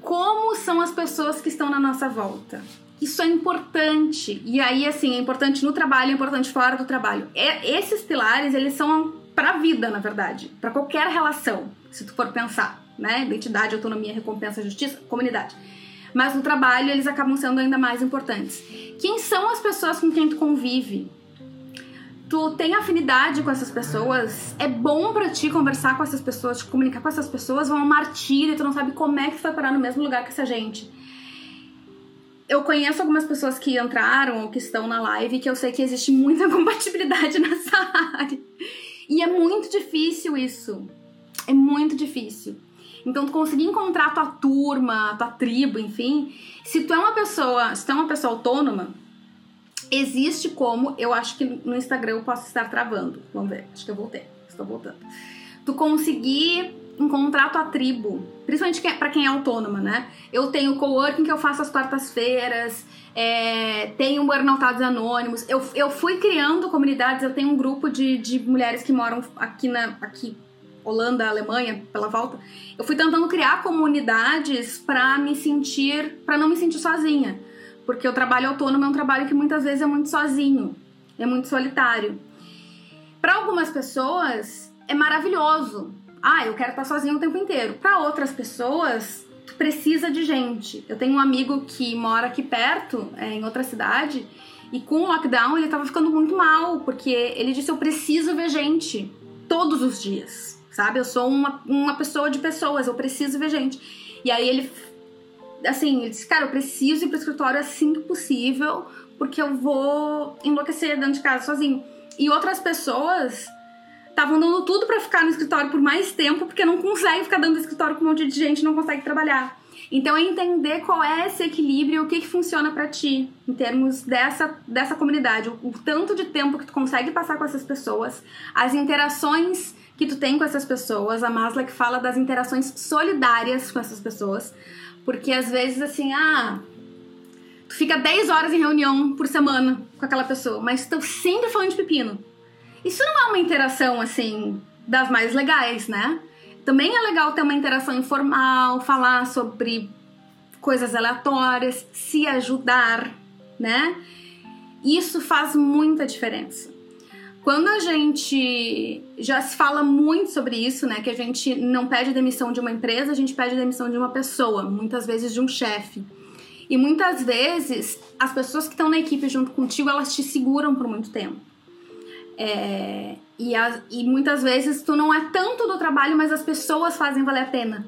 Como são as pessoas que estão na nossa volta? Isso é importante. E aí, assim, é importante no trabalho, é importante fora do trabalho. É, esses pilares, eles são para a vida, na verdade, para qualquer relação, se tu for pensar, né? Identidade, autonomia, recompensa, justiça, comunidade. Mas no trabalho eles acabam sendo ainda mais importantes. Quem são as pessoas com quem tu convive? Tu tem afinidade com essas pessoas? É bom para ti conversar com essas pessoas, te comunicar com essas pessoas? Vão um martírio, tu não sabe como é que tu vai parar no mesmo lugar que essa gente eu conheço algumas pessoas que entraram ou que estão na live que eu sei que existe muita compatibilidade nessa área. E é muito difícil isso. É muito difícil. Então, tu conseguir encontrar tua turma, tua tribo, enfim. Se tu é uma pessoa, se tu é uma pessoa autônoma, existe como, eu acho que no Instagram eu posso estar travando. Vamos ver, acho que eu voltei. Estou voltando. Tu conseguir encontrar tua tribo, principalmente para quem é autônoma, né? Eu tenho coworking que eu faço às quartas-feiras, é, tem o Burnoutados Anônimos. Eu, eu fui criando comunidades, eu tenho um grupo de, de mulheres que moram aqui na aqui, Holanda, Alemanha, pela volta. Eu fui tentando criar comunidades para me sentir, para não me sentir sozinha. Porque o trabalho autônomo é um trabalho que muitas vezes é muito sozinho, é muito solitário. Para algumas pessoas é maravilhoso. Ah, eu quero estar sozinho o tempo inteiro. Para outras pessoas, precisa de gente. Eu tenho um amigo que mora aqui perto, é, em outra cidade, e com o lockdown ele tava ficando muito mal, porque ele disse: Eu preciso ver gente todos os dias, sabe? Eu sou uma, uma pessoa de pessoas, eu preciso ver gente. E aí ele, assim, ele disse: Cara, eu preciso ir pro escritório assim que possível, porque eu vou enlouquecer dentro de casa sozinho. E outras pessoas estavam dando tudo para ficar no escritório por mais tempo, porque não conseguem ficar dando escritório com um monte de gente, não consegue trabalhar. Então é entender qual é esse equilíbrio, o que, que funciona para ti em termos dessa, dessa comunidade, o, o, tanto de tempo que tu consegue passar com essas pessoas, as interações que tu tem com essas pessoas. A Masla que fala das interações solidárias com essas pessoas, porque às vezes assim, ah, tu fica 10 horas em reunião por semana com aquela pessoa, mas tu sempre falando de pepino. Isso não é uma interação assim das mais legais, né? Também é legal ter uma interação informal, falar sobre coisas aleatórias, se ajudar, né? Isso faz muita diferença. Quando a gente já se fala muito sobre isso, né, que a gente não pede demissão de uma empresa, a gente pede demissão de uma pessoa, muitas vezes de um chefe. E muitas vezes as pessoas que estão na equipe junto contigo, elas te seguram por muito tempo. É, e, as, e muitas vezes tu não é tanto do trabalho, mas as pessoas fazem valer a pena.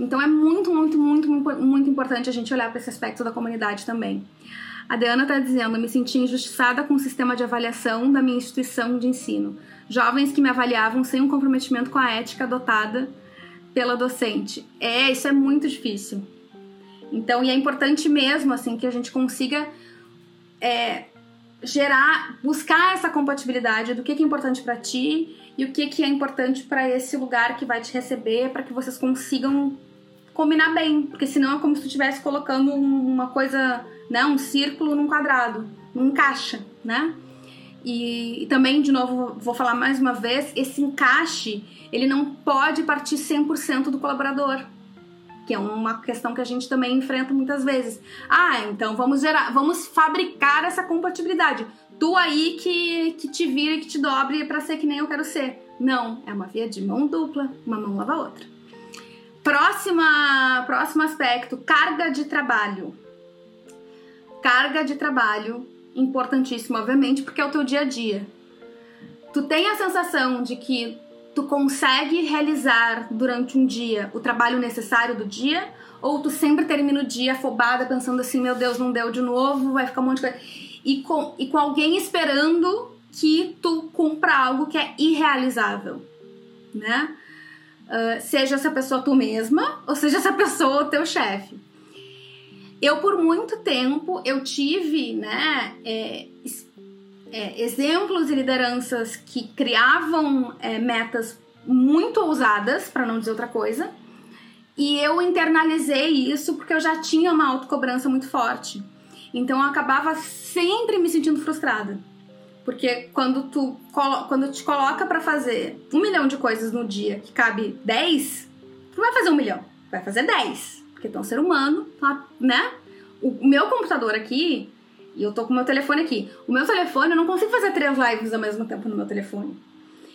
Então é muito, muito, muito, muito importante a gente olhar para esse aspecto da comunidade também. A Diana está dizendo: me senti injustiçada com o sistema de avaliação da minha instituição de ensino. Jovens que me avaliavam sem um comprometimento com a ética adotada pela docente. É, isso é muito difícil. Então, e é importante mesmo assim que a gente consiga é, gerar, buscar essa compatibilidade do que, é importante para ti e o que, que é importante para esse lugar que vai te receber, para que vocês consigam combinar bem, porque senão é como se tu estivesse colocando uma coisa, né, um círculo num quadrado, não encaixa, né? E, e, também, de novo, vou falar mais uma vez, esse encaixe, ele não pode partir 100% do colaborador que é uma questão que a gente também enfrenta muitas vezes. Ah, então vamos gerar, vamos fabricar essa compatibilidade. Tu aí que, que te vira e que te dobre para ser que nem eu quero ser. Não, é uma via de mão dupla, uma mão lava a outra. Próxima, próximo aspecto, carga de trabalho. Carga de trabalho, importantíssimo, obviamente, porque é o teu dia a dia. Tu tem a sensação de que tu consegue realizar durante um dia o trabalho necessário do dia? Ou tu sempre termina o dia afobada pensando assim, meu Deus, não deu de novo, vai ficar um monte de coisa. E com, e com alguém esperando que tu cumpra algo que é irrealizável, né? Uh, seja essa pessoa tu mesma, ou seja essa pessoa o teu chefe. Eu, por muito tempo, eu tive, né, é, é, exemplos e lideranças que criavam é, metas muito ousadas, para não dizer outra coisa, e eu internalizei isso porque eu já tinha uma autocobrança muito forte. Então eu acabava sempre me sentindo frustrada. Porque quando tu quando te coloca para fazer um milhão de coisas no dia que cabe 10, tu não vai fazer um milhão, vai fazer 10. Porque é um ser humano, tá, né? O meu computador aqui, e eu tô com o meu telefone aqui. O meu telefone, eu não consigo fazer três lives ao mesmo tempo no meu telefone.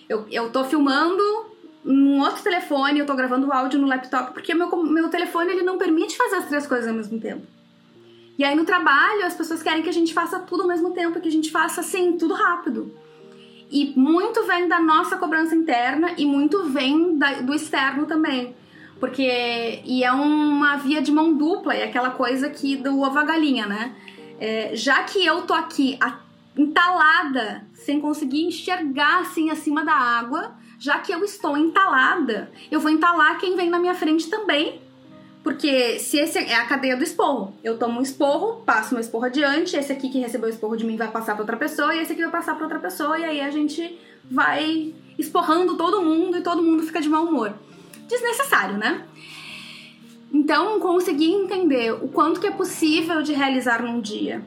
Eu, eu tô filmando num outro telefone, eu tô gravando áudio no laptop, porque meu, meu telefone ele não permite fazer as três coisas ao mesmo tempo. E aí no trabalho as pessoas querem que a gente faça tudo ao mesmo tempo, que a gente faça assim, tudo rápido. E muito vem da nossa cobrança interna e muito vem da, do externo também. Porque. E é uma via de mão dupla, é aquela coisa que do ovo a galinha, né? É, já que eu tô aqui entalada, sem conseguir enxergar assim acima da água, já que eu estou entalada, eu vou entalar quem vem na minha frente também. Porque se esse é a cadeia do esporro, eu tomo um esporro, passo meu esporro adiante, esse aqui que recebeu o esporro de mim vai passar para outra pessoa, e esse aqui vai passar para outra pessoa, e aí a gente vai esporrando todo mundo e todo mundo fica de mau humor. Desnecessário, né? Então, conseguir entender o quanto que é possível de realizar num dia.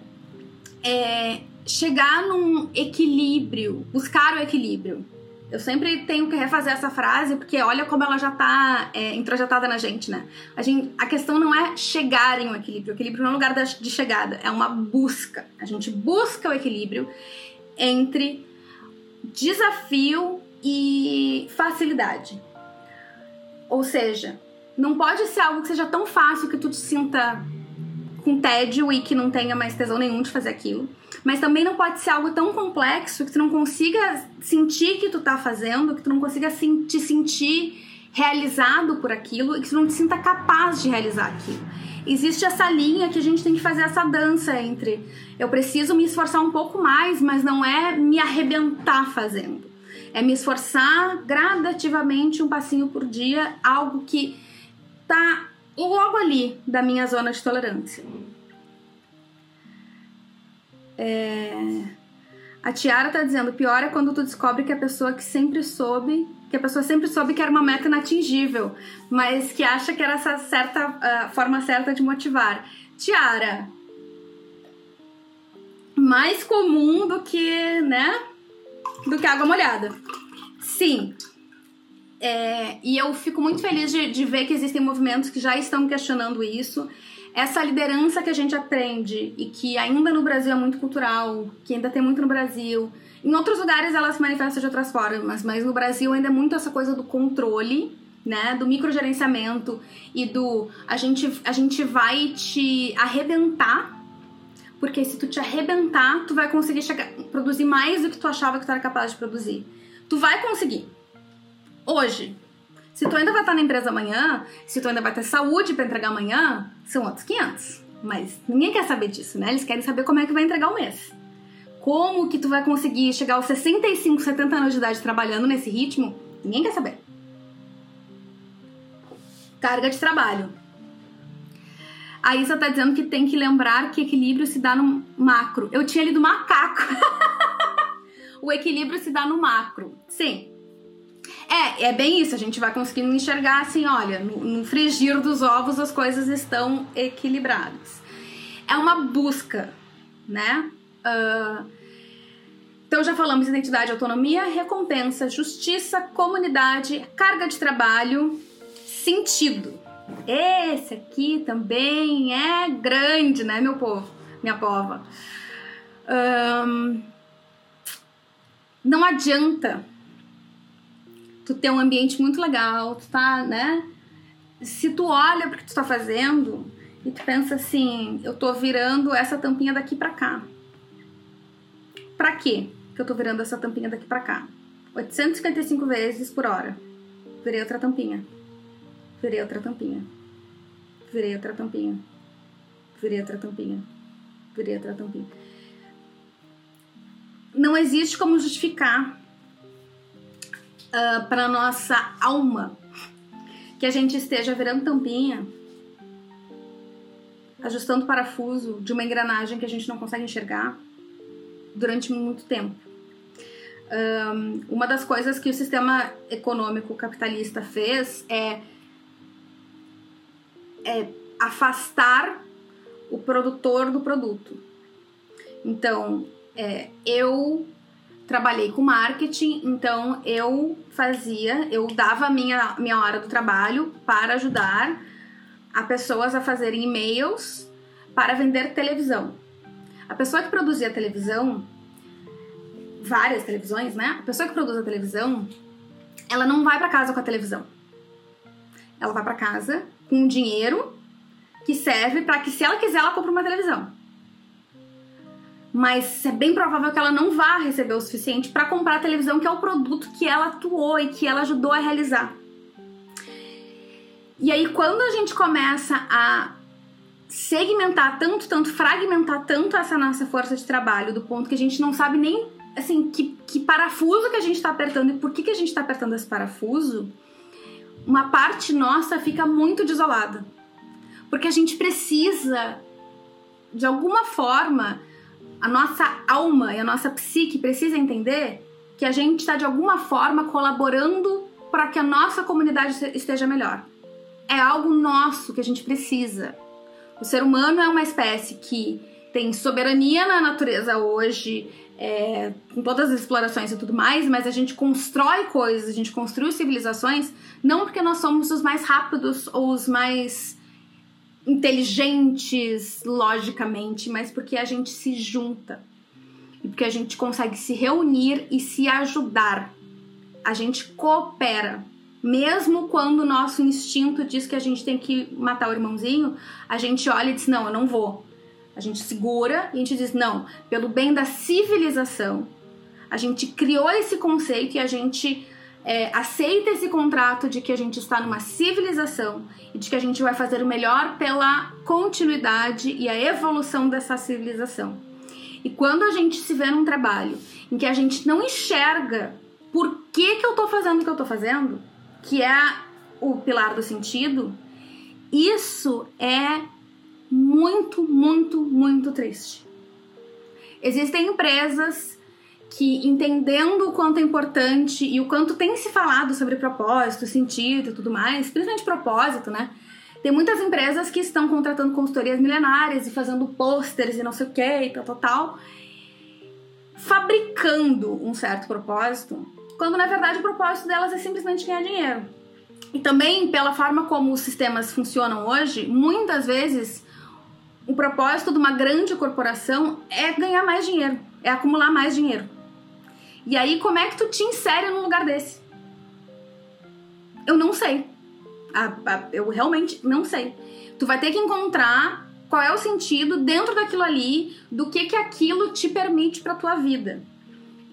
É chegar num equilíbrio, buscar o equilíbrio. Eu sempre tenho que refazer essa frase porque olha como ela já está é, introjetada na gente, né? A, gente, a questão não é chegar em um equilíbrio. O equilíbrio não é um lugar de chegada, é uma busca. A gente busca o equilíbrio entre desafio e facilidade. Ou seja, não pode ser algo que seja tão fácil que tu te sinta com tédio e que não tenha mais tesão nenhum de fazer aquilo. Mas também não pode ser algo tão complexo que tu não consiga sentir que tu tá fazendo, que tu não consiga te sentir realizado por aquilo e que tu não te sinta capaz de realizar aquilo. Existe essa linha que a gente tem que fazer essa dança entre eu preciso me esforçar um pouco mais, mas não é me arrebentar fazendo. É me esforçar gradativamente um passinho por dia, algo que tá logo ali da minha zona de tolerância. É... A Tiara tá dizendo, pior é quando tu descobre que a pessoa que sempre soube, que a pessoa sempre soube que era uma meta inatingível, mas que acha que era essa certa uh, forma certa de motivar. Tiara, mais comum do que, né, do que água molhada. Sim, é, e eu fico muito feliz de, de ver que existem movimentos que já estão questionando isso. Essa liderança que a gente aprende e que ainda no Brasil é muito cultural, que ainda tem muito no Brasil. Em outros lugares ela se manifesta de outras formas, mas no Brasil ainda é muito essa coisa do controle, né, do microgerenciamento e do a gente, a gente vai te arrebentar, porque se tu te arrebentar, tu vai conseguir chegar, produzir mais do que tu achava que tu era capaz de produzir. Tu vai conseguir hoje. Se tu ainda vai estar na empresa amanhã, se tu ainda vai ter saúde para entregar amanhã, são outros 500. Mas ninguém quer saber disso, né? Eles querem saber como é que vai entregar o mês. Como que tu vai conseguir chegar aos 65, 70 anos de idade trabalhando nesse ritmo? Ninguém quer saber. Carga de trabalho. A Isa tá dizendo que tem que lembrar que equilíbrio se dá no macro. Eu tinha lido macaco. o equilíbrio se dá no macro. Sim, é, é bem isso, a gente vai conseguindo enxergar assim, olha, no, no frigir dos ovos as coisas estão equilibradas. É uma busca, né? Uh, então já falamos identidade, autonomia, recompensa, justiça, comunidade, carga de trabalho, sentido. Esse aqui também é grande, né, meu povo, minha pova. Não adianta tu ter um ambiente muito legal, tu tá, né? Se tu olha pro que tu tá fazendo e tu pensa assim, eu tô virando essa tampinha daqui pra cá. Pra quê que eu tô virando essa tampinha daqui pra cá? 855 vezes por hora. Virei outra tampinha. Virei outra tampinha. Virei outra tampinha. Virei outra tampinha. Virei outra tampinha. Não existe como justificar uh, ah, para nossa alma que a gente esteja virando tampinha ajustando parafuso de uma engrenagem que a gente não consegue enxergar durante muito tempo. Um, uma das coisas que o sistema econômico capitalista fez é, é afastar o produtor do produto. Então, é, eu trabalhei com marketing, então eu fazia, eu dava minha, minha hora do trabalho para ajudar a pessoas a fazerem e-mails para vender televisão. A pessoa que produzia televisão, várias televisões, né? A pessoa que produz a televisão, ela não vai para casa com a televisão. Ela vai para casa com um dinheiro que serve para que, se ela quiser, ela compre uma televisão. Mas é bem provável que ela não vá receber o suficiente para comprar a televisão, que é o produto que ela atuou e que ela ajudou a realizar. E aí, quando a gente começa a segmentar tanto, tanto, fragmentar tanto essa nossa força de trabalho, do ponto que a gente não sabe nem, assim, que, que parafuso que a gente está apertando e por que, que a gente está apertando esse parafuso, uma parte nossa fica muito desolada. Porque a gente precisa, de alguma forma, a nossa alma e a nossa psique precisa entender que a gente está de alguma forma colaborando para que a nossa comunidade esteja melhor é algo nosso que a gente precisa. O ser humano é uma espécie que tem soberania na natureza hoje, é, com todas as explorações e tudo mais, mas a gente constrói coisas, a gente construiu civilizações não porque nós somos os mais rápidos ou os mais inteligentes logicamente, mas porque a gente se junta e porque a gente consegue se reunir e se ajudar. A gente coopera mesmo quando o nosso instinto diz que a gente tem que matar o irmãozinho, a gente olha e diz: não, eu não vou. A gente segura e a gente diz: não, pelo bem da civilização. A gente criou esse conceito e a gente é, aceita esse contrato de que a gente está numa civilização e de que a gente vai fazer o melhor pela continuidade e a evolução dessa civilização. E quando a gente se vê num trabalho em que a gente não enxerga por que, que eu estou fazendo o que eu estou fazendo, que é o pilar do sentido, isso é muito, muito, muito triste. Existem empresas que, entendendo o quanto é importante e o quanto tem se falado sobre propósito, sentido e tudo mais, principalmente propósito, né? Tem muitas empresas que estão contratando consultorias milenárias e fazendo pôsteres e não sei o que e tal, tal, tal, fabricando um certo propósito quando na verdade o propósito delas é simplesmente ganhar dinheiro. E também pela forma como os sistemas funcionam hoje, muitas vezes o propósito de uma grande corporação é ganhar mais dinheiro, é acumular mais dinheiro. E aí como é que tu te insere num lugar desse? Eu não sei. Eu realmente não sei. Tu vai ter que encontrar qual é o sentido dentro daquilo ali, do que que aquilo te permite para tua vida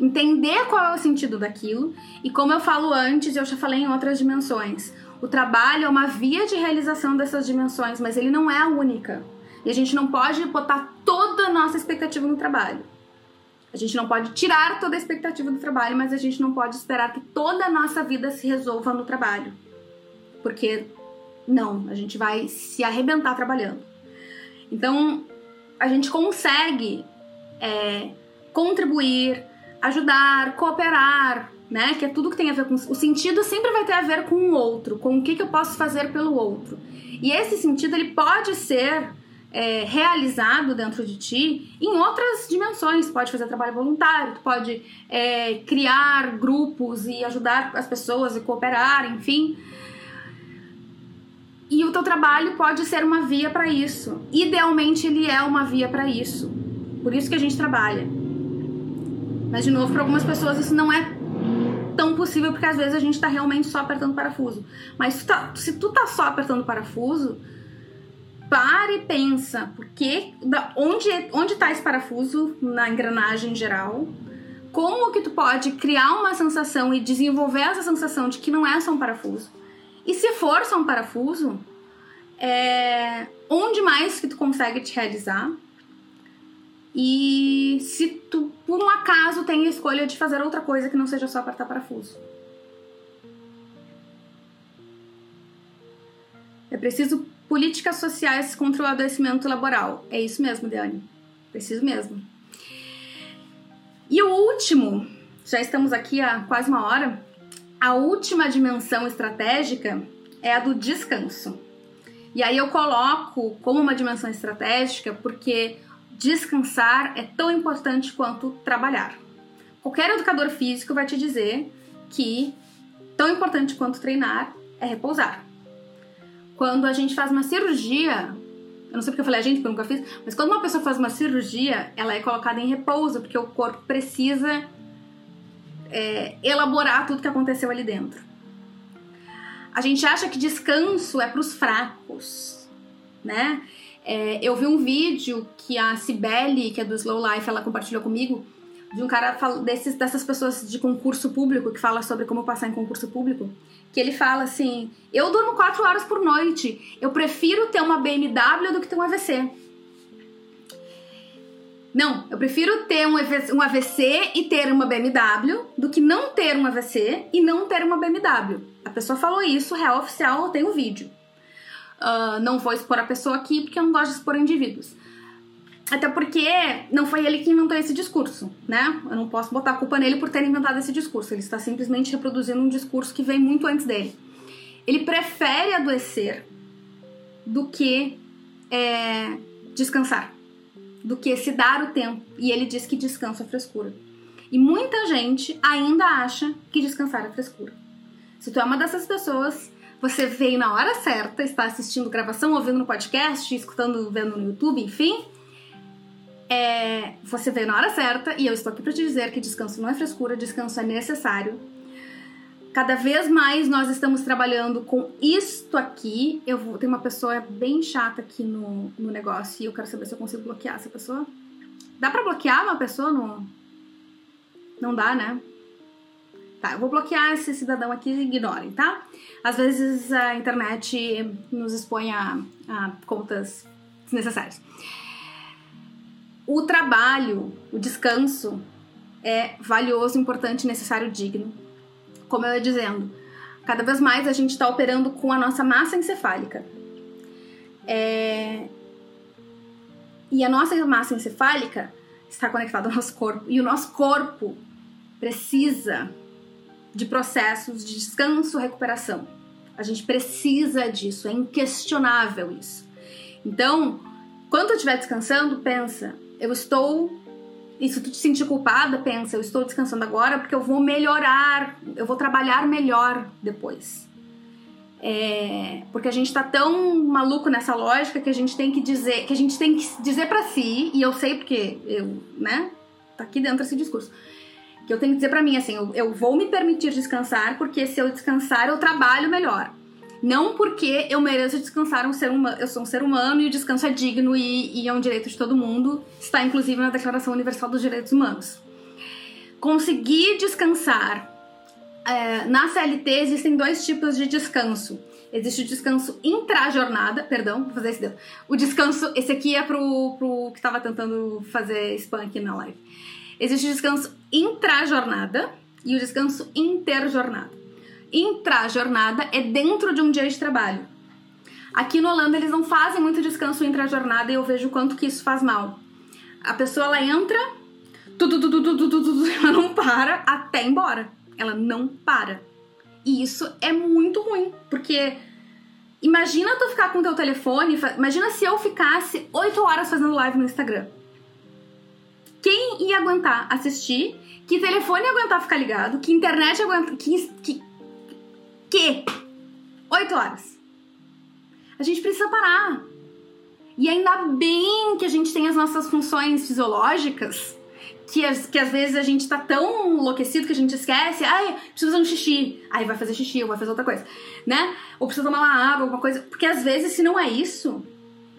entender qual é o sentido daquilo e como eu falo antes, eu já falei em outras dimensões. O trabalho é uma via de realização dessas dimensões, mas ele não é a única. E a gente não pode botar toda a nossa expectativa no trabalho. A gente não pode tirar toda a expectativa do trabalho, mas a gente não pode esperar que toda a nossa vida se resolva no trabalho. Porque não, a gente vai se arrebentar trabalhando. Então, a gente consegue é, contribuir, ajudar, cooperar, né? Que é tudo que tem a ver com. O sentido sempre vai ter a ver com o outro, com o que, que eu posso fazer pelo outro. E esse sentido ele pode ser é, realizado dentro de ti em outras dimensões. Pode fazer trabalho voluntário, tu pode é, criar grupos e ajudar as pessoas e cooperar, enfim. E o teu trabalho pode ser uma via para isso. Idealmente ele é uma via para isso. Por isso que a gente trabalha. Mas, de novo, para algumas pessoas isso não é tão possível porque às vezes a gente tá realmente só apertando parafuso. Mas se tu tá, tu tá só apertando parafuso, pare e pensa, porque da, onde, onde tá esse parafuso na engrenagem geral? Como que tu pode criar uma sensação e desenvolver essa sensação de que não é só um parafuso? E se for só um parafuso, é, onde mais que tu consegue te realizar? E se tu, por um acaso, tem a escolha de fazer outra coisa que não seja só apertar parafuso. É preciso políticas sociais contra o adoecimento laboral. É isso mesmo, Deane. Preciso mesmo. E o último, já estamos aqui há quase uma hora, a última dimensão estratégica é a do descanso. E aí eu coloco como uma dimensão estratégica porque descansar é tão importante quanto trabalhar. Qualquer educador físico vai te dizer que tão importante quanto treinar é repousar. Quando a gente faz uma cirurgia, eu não sei porque eu falei a gente, porque eu nunca fiz, mas quando uma pessoa faz uma cirurgia, ela é colocada em repouso, porque o corpo precisa é, elaborar tudo que aconteceu ali dentro. A gente acha que descanso é para os fracos, né? É, eu vi um vídeo que a Cibele, que é do Slow Life, ela compartilhou comigo, de um cara desses, dessas pessoas de concurso público que fala sobre como passar em concurso público, que ele fala assim: eu durmo quatro horas por noite, eu prefiro ter uma BMW do que ter um AVC. Não, eu prefiro ter um AVC e ter uma BMW do que não ter um AVC e não ter uma BMW. A pessoa falou isso, real oficial, tenho o vídeo. Uh, não vou expor a pessoa aqui porque eu não gosto de expor indivíduos. Até porque não foi ele que inventou esse discurso, né? Eu não posso botar a culpa nele por ter inventado esse discurso. Ele está simplesmente reproduzindo um discurso que vem muito antes dele. Ele prefere adoecer do que é, descansar, do que se dar o tempo. E ele diz que descanso é frescura. E muita gente ainda acha que descansar é frescura. Se tu é uma dessas pessoas, você veio na hora certa, está assistindo gravação, ouvindo no podcast, escutando, vendo no YouTube, enfim. É, você veio na hora certa e eu estou aqui para te dizer que descanso não é frescura, descanso é necessário. Cada vez mais nós estamos trabalhando com isto aqui. Eu vou, tem uma pessoa bem chata aqui no, no negócio e eu quero saber se eu consigo bloquear essa pessoa. Dá para bloquear uma pessoa no. Não dá, né? Tá, eu vou bloquear esse cidadão aqui ignorem, tá? Às vezes a internet nos expõe a, a contas desnecessárias. O trabalho, o descanso é valioso, importante, necessário, digno. Como eu ia dizendo, cada vez mais a gente está operando com a nossa massa encefálica. É... E a nossa massa encefálica está conectada ao nosso corpo. E o nosso corpo precisa de processos de descanso e recuperação. A gente precisa disso, é inquestionável isso. Então, quando tu estiver descansando, pensa, eu estou. E se tu te sentir culpada, pensa, eu estou descansando agora porque eu vou melhorar, eu vou trabalhar melhor depois. É, porque a gente tá tão maluco nessa lógica que a gente tem que dizer, que a gente tem que dizer para si, e eu sei porque eu, né, tá aqui dentro esse discurso que eu tenho que dizer para mim assim, eu, eu vou me permitir descansar porque se eu descansar eu trabalho melhor. Não porque eu mereço descansar um ser humano, eu sou um ser humano e o descanso é digno e, e é um direito de todo mundo, está inclusive na Declaração Universal dos Direitos Humanos. Conseguir descansar. É, na CLT existem dois tipos de descanso. Existe o descanso intra-jornada, perdão, vou fazer esse dedo. O descanso, esse aqui é pro, pro que estava tentando fazer spam aqui na live. Existe o descanso intra-jornada e o descanso interjornada. Intra-jornada é dentro de um dia de trabalho. Aqui no Holanda eles não fazem muito descanso intra-jornada e eu vejo o quanto que isso faz mal. A pessoa ela entra, tudo, tudo, tudo, tudo, tudo, ela não para até embora. Ela não para. E isso é muito ruim, porque imagina tu ficar com teu telefone, imagina se eu ficasse 8 horas fazendo live no Instagram. Quem ia aguentar assistir? Que telefone ia aguentar ficar ligado? Que internet ia aguentar. Que. Que. Que? Oito horas. A gente precisa parar. E ainda bem que a gente tem as nossas funções fisiológicas, que, as, que às vezes a gente tá tão enlouquecido que a gente esquece, ai, precisa fazer um xixi, aí vai fazer xixi ou vai fazer outra coisa, né? Ou precisa tomar uma água, alguma coisa. Porque às vezes, se não é isso,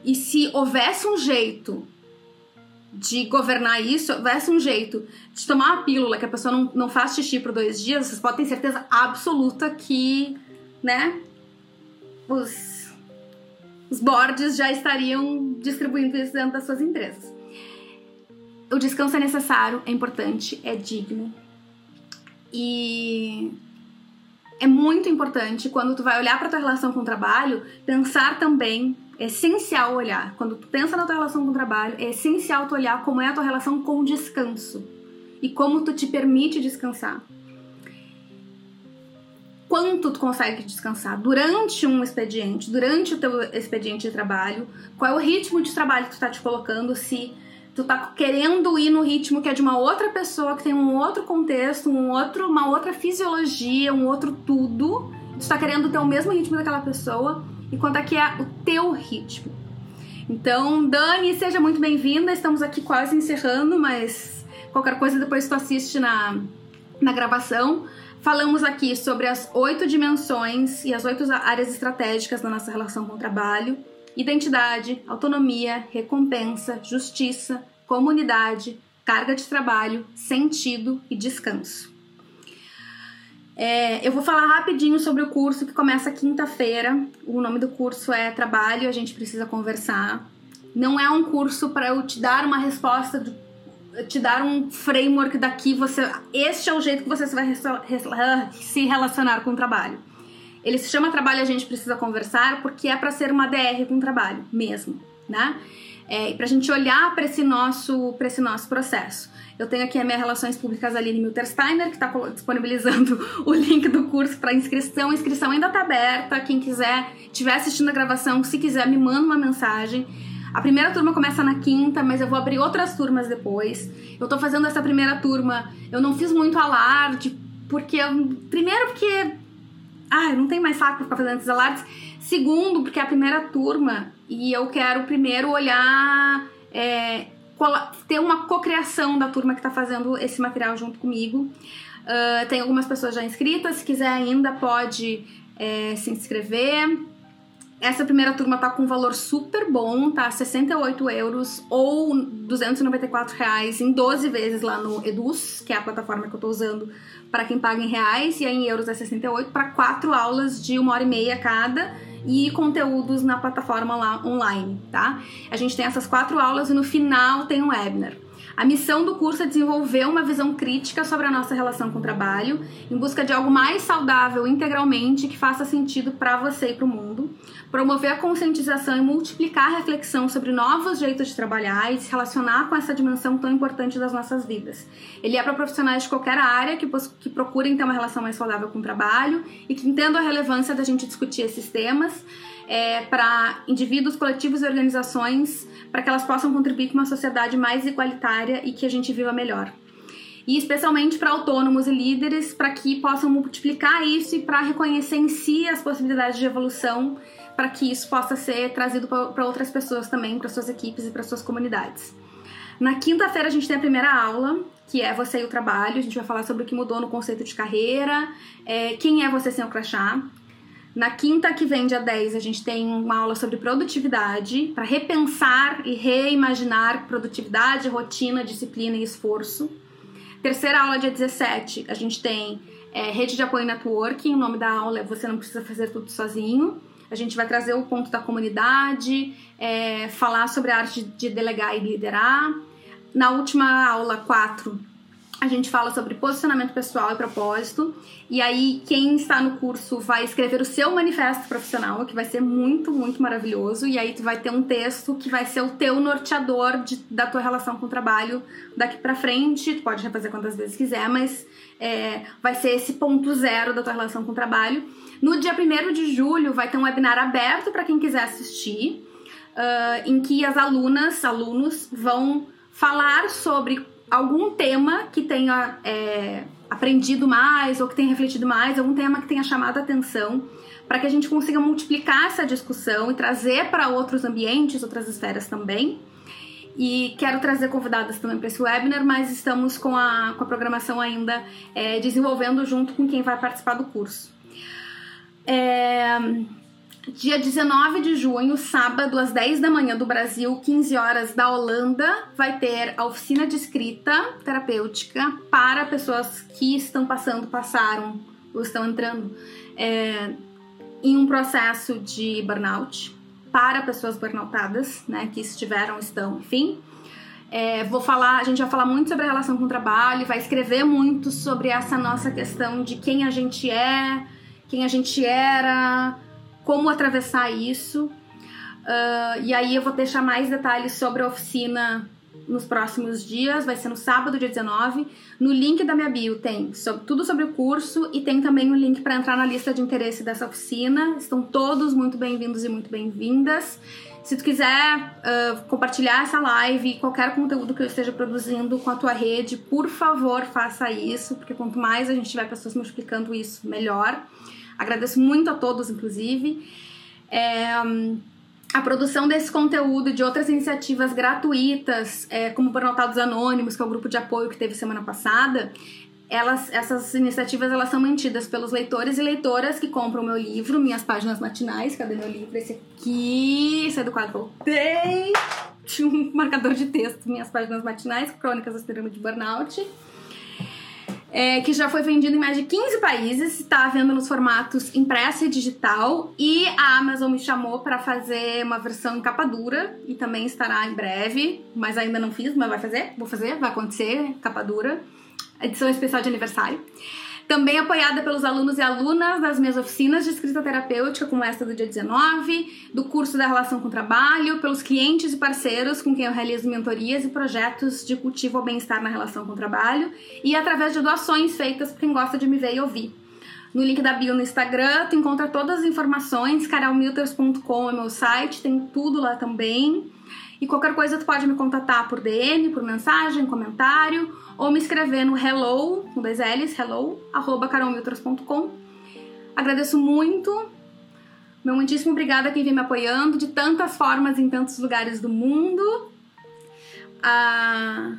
e se houvesse um jeito de governar isso, vai ser um jeito de tomar uma pílula que a pessoa não, não faz xixi por dois dias, vocês podem ter certeza absoluta que, né, os, os boards já estariam distribuindo isso dentro das suas empresas. O descanso é necessário, é importante, é digno. E é muito importante quando tu vai olhar para tua relação com o trabalho, pensar também é essencial olhar. Quando tu pensa na tua relação com o trabalho, é essencial tu olhar como é a tua relação com o descanso e como tu te permite descansar. Quanto tu consegue descansar durante um expediente, durante o teu expediente de trabalho, qual é o ritmo de trabalho que tu tá te colocando, se tu tá querendo ir no ritmo que é de uma outra pessoa que tem um outro contexto, um outro, uma outra fisiologia, um outro tudo. Tu tá querendo ter o mesmo ritmo daquela pessoa e quanto é que é o teu ritmo. Então, Dani, seja muito bem-vinda. Estamos aqui quase encerrando, mas qualquer coisa depois tu assiste na, na gravação. Falamos aqui sobre as oito dimensões e as oito áreas estratégicas da nossa relação com o trabalho identidade, autonomia, recompensa, justiça, comunidade, carga de trabalho, sentido e descanso. É, eu vou falar rapidinho sobre o curso que começa quinta-feira. O nome do curso é Trabalho, a gente precisa conversar. Não é um curso para eu te dar uma resposta, te dar um framework daqui. Você, este é o jeito que você vai se relacionar com o trabalho ele se chama Trabalho a gente precisa conversar porque é para ser uma DR com trabalho mesmo, né? É, para a gente olhar para esse nosso para esse nosso processo. Eu tenho aqui a minha Relações Públicas Aline Miltersteiner, que está disponibilizando o link do curso para inscrição. A inscrição ainda está aberta. Quem quiser, estiver assistindo a gravação, se quiser, me manda uma mensagem. A primeira turma começa na quinta, mas eu vou abrir outras turmas depois. Eu estou fazendo essa primeira turma, eu não fiz muito alarde, porque. Primeiro, porque ah, não tem mais saco pra ficar fazendo esses alardes. Segundo, porque é a primeira turma e eu quero primeiro olhar, é, ter uma cocriação da turma que tá fazendo esse material junto comigo. Uh, tem algumas pessoas já inscritas, se quiser ainda pode é, se inscrever. Essa primeira turma tá com um valor super bom, tá? 68 euros ou 294 reais em 12 vezes lá no Eduz, que é a plataforma que eu tô usando para quem paga em reais e aí em euros é 68 para quatro aulas de uma hora e meia cada e conteúdos na plataforma lá online, tá? A gente tem essas quatro aulas e no final tem um webinar. A missão do curso é desenvolver uma visão crítica sobre a nossa relação com o trabalho, em busca de algo mais saudável integralmente que faça sentido para você e para o mundo promover a conscientização e multiplicar a reflexão sobre novos jeitos de trabalhar e se relacionar com essa dimensão tão importante das nossas vidas. Ele é para profissionais de qualquer área que, que procurem ter uma relação mais saudável com o trabalho e que entendam a relevância da gente discutir esses temas é, para indivíduos, coletivos e organizações, para que elas possam contribuir com uma sociedade mais igualitária e que a gente viva melhor e especialmente para autônomos e líderes, para que possam multiplicar isso e para reconhecer em si as possibilidades de evolução para que isso possa ser trazido para outras pessoas também, para suas equipes e para suas comunidades. Na quinta-feira a gente tem a primeira aula, que é você e o trabalho. A gente vai falar sobre o que mudou no conceito de carreira, é, quem é você sem o crachá. Na quinta que vem, dia 10, a gente tem uma aula sobre produtividade, para repensar e reimaginar produtividade, rotina, disciplina e esforço. Terceira aula, dia 17, a gente tem é, rede de apoio networking. O nome da aula é Você Não Precisa Fazer Tudo Sozinho. A gente vai trazer o ponto da comunidade, é, falar sobre a arte de delegar e liderar. Na última aula 4, a gente fala sobre posicionamento pessoal e propósito. E aí, quem está no curso vai escrever o seu manifesto profissional, que vai ser muito, muito maravilhoso. E aí, tu vai ter um texto que vai ser o teu norteador de, da tua relação com o trabalho daqui para frente. Tu pode refazer quantas vezes quiser, mas é, vai ser esse ponto zero da tua relação com o trabalho. No dia 1 de julho vai ter um webinar aberto para quem quiser assistir, uh, em que as alunas, alunos vão falar sobre algum tema que tenha é, aprendido mais ou que tenha refletido mais, algum tema que tenha chamado a atenção, para que a gente consiga multiplicar essa discussão e trazer para outros ambientes, outras esferas também. E quero trazer convidadas também para esse webinar, mas estamos com a, com a programação ainda é, desenvolvendo junto com quem vai participar do curso. É, dia 19 de junho, sábado, às 10 da manhã do Brasil, 15 horas da Holanda, vai ter a oficina de escrita terapêutica para pessoas que estão passando, passaram ou estão entrando é, em um processo de burnout, para pessoas burnoutadas, né, que estiveram, estão, enfim. É, vou falar, a gente vai falar muito sobre a relação com o trabalho, vai escrever muito sobre essa nossa questão de quem a gente é, quem a gente era, como atravessar isso. Uh, e aí eu vou deixar mais detalhes sobre a oficina nos próximos dias, vai ser no sábado, dia 19. No link da minha bio tem sobre, tudo sobre o curso e tem também o um link para entrar na lista de interesse dessa oficina. Estão todos muito bem-vindos e muito bem-vindas. Se tu quiser uh, compartilhar essa live, qualquer conteúdo que eu esteja produzindo com a tua rede, por favor, faça isso, porque quanto mais a gente tiver pessoas multiplicando isso, melhor. Agradeço muito a todos, inclusive. É, a produção desse conteúdo e de outras iniciativas gratuitas, é, como o Burnoutados Anônimos, que é o grupo de apoio que teve semana passada, elas, essas iniciativas elas são mantidas pelos leitores e leitoras que compram meu livro, Minhas Páginas Matinais. Cadê meu livro? Esse aqui. Esse é do quadro Voltei. Tinha um marcador de texto, Minhas Páginas Matinais, Crônicas da Síndrome de Burnout é, que já foi vendido em mais de 15 países, está vendo nos formatos impresso e digital. E a Amazon me chamou para fazer uma versão em capa dura e também estará em breve, mas ainda não fiz, mas vai fazer, vou fazer, vai acontecer, capa dura, edição especial de aniversário. Também apoiada pelos alunos e alunas das minhas oficinas de escrita terapêutica, como esta do dia 19, do curso da relação com o trabalho, pelos clientes e parceiros com quem eu realizo mentorias e projetos de cultivo ao bem-estar na relação com o trabalho, e através de doações feitas por quem gosta de me ver e ouvir. No link da bio no Instagram, tu encontra todas as informações, carolmilters.com é meu site, tem tudo lá também. E qualquer coisa tu pode me contatar por DM, por mensagem, comentário, ou me escrever no hello, com dois L's, hello, arroba carolmiltras.com. Agradeço muito. Meu muitíssimo obrigada a quem vem me apoiando de tantas formas em tantos lugares do mundo. A,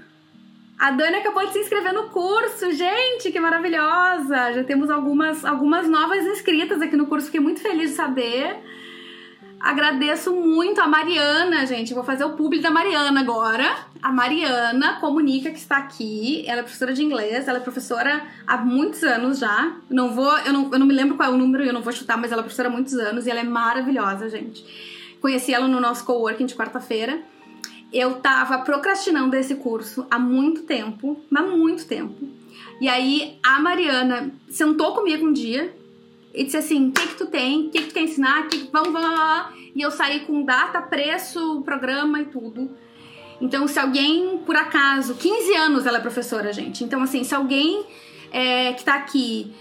a Dani acabou de se inscrever no curso, gente, que maravilhosa! Já temos algumas, algumas novas inscritas aqui no curso, fiquei muito feliz de saber. Agradeço muito a Mariana, gente. Vou fazer o publi da Mariana agora. A Mariana comunica que está aqui. Ela é professora de inglês, ela é professora há muitos anos já. Não vou, eu não, eu não me lembro qual é o número, eu não vou chutar, mas ela é professora há muitos anos e ela é maravilhosa, gente. Conheci ela no nosso coworking de quarta-feira. Eu tava procrastinando esse curso há muito tempo, mas muito tempo. E aí a Mariana sentou comigo um dia e disse assim: o que, que tu tem? O que, que tu quer ensinar? Que, vamos, vamos, vamos. E eu saí com data, preço, programa e tudo. Então, se alguém, por acaso, 15 anos ela é professora, gente. Então, assim, se alguém é, que tá aqui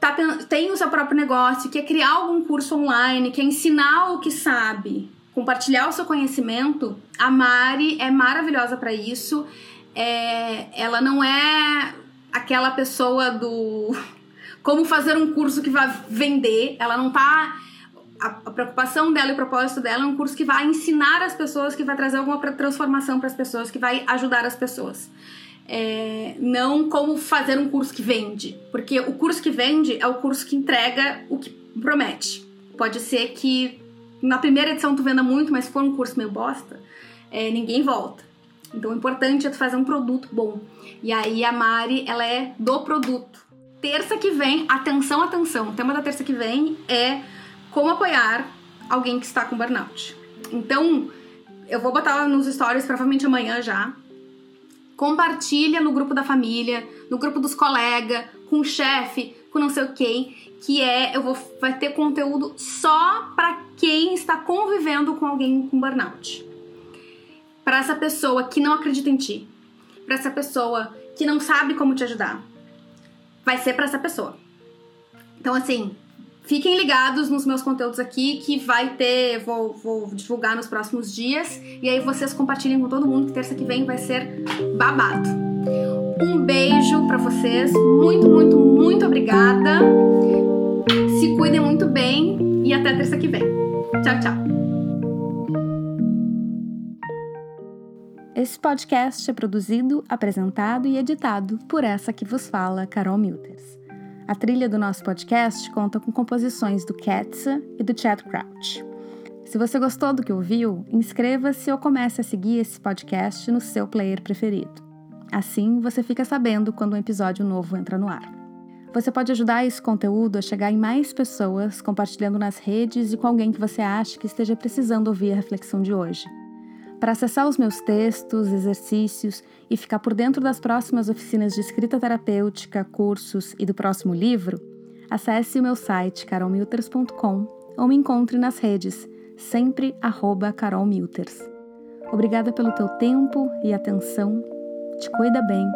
tá, tem o seu próprio negócio, quer criar algum curso online, quer ensinar o que sabe, compartilhar o seu conhecimento, a Mari é maravilhosa para isso. É, ela não é aquela pessoa do como fazer um curso que vai vender. Ela não tá. A, preocupação dela e o propósito dela é um curso que vai ensinar as pessoas, que vai trazer alguma transformação para as pessoas, que vai ajudar as pessoas. É, não como fazer um curso que vende. Porque o curso que vende é o curso que entrega o que promete. Pode ser que na primeira edição tu venda muito, mas for um curso meio bosta, é, ninguém volta. Então o importante é tu fazer um produto bom. E aí a Mari, ela é do produto terça que vem, atenção, atenção, o tema da terça que vem é como apoiar alguém que está com burnout. Então, eu vou botar nos stories provavelmente amanhã já. Compartilha no grupo da família, no grupo dos colegas, com o chefe, com não sei o quem, que é eu vou vai ter conteúdo só para quem está convivendo com alguém com burnout. Para essa pessoa que não acredita em ti, para essa pessoa que não sabe como te ajudar, vai ser para essa pessoa. Então, assim, fiquem ligados nos meus conteúdos aqui que vai ter, vou, vou, divulgar nos próximos dias e aí vocês compartilhem com todo mundo que terça que vem vai ser babado. Um beijo para vocês, muito, muito, muito obrigada. Se cuidem muito bem e até terça que vem. Tchau, tchau. Esse podcast é produzido, apresentado e editado por essa que vos fala, Carol Milters. A trilha do nosso podcast conta com composições do Ketsa e do Chad Crouch. Se você gostou do que ouviu, inscreva-se ou comece a seguir esse podcast no seu player preferido. Assim, você fica sabendo quando um episódio novo entra no ar. Você pode ajudar esse conteúdo a chegar em mais pessoas, compartilhando nas redes e com alguém que você acha que esteja precisando ouvir a reflexão de hoje. Para acessar os meus textos, exercícios e ficar por dentro das próximas oficinas de escrita terapêutica, cursos e do próximo livro, acesse o meu site carolmilters.com ou me encontre nas redes, sempre arroba carolmilters. Obrigada pelo teu tempo e atenção, te cuida bem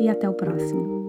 e até o próximo.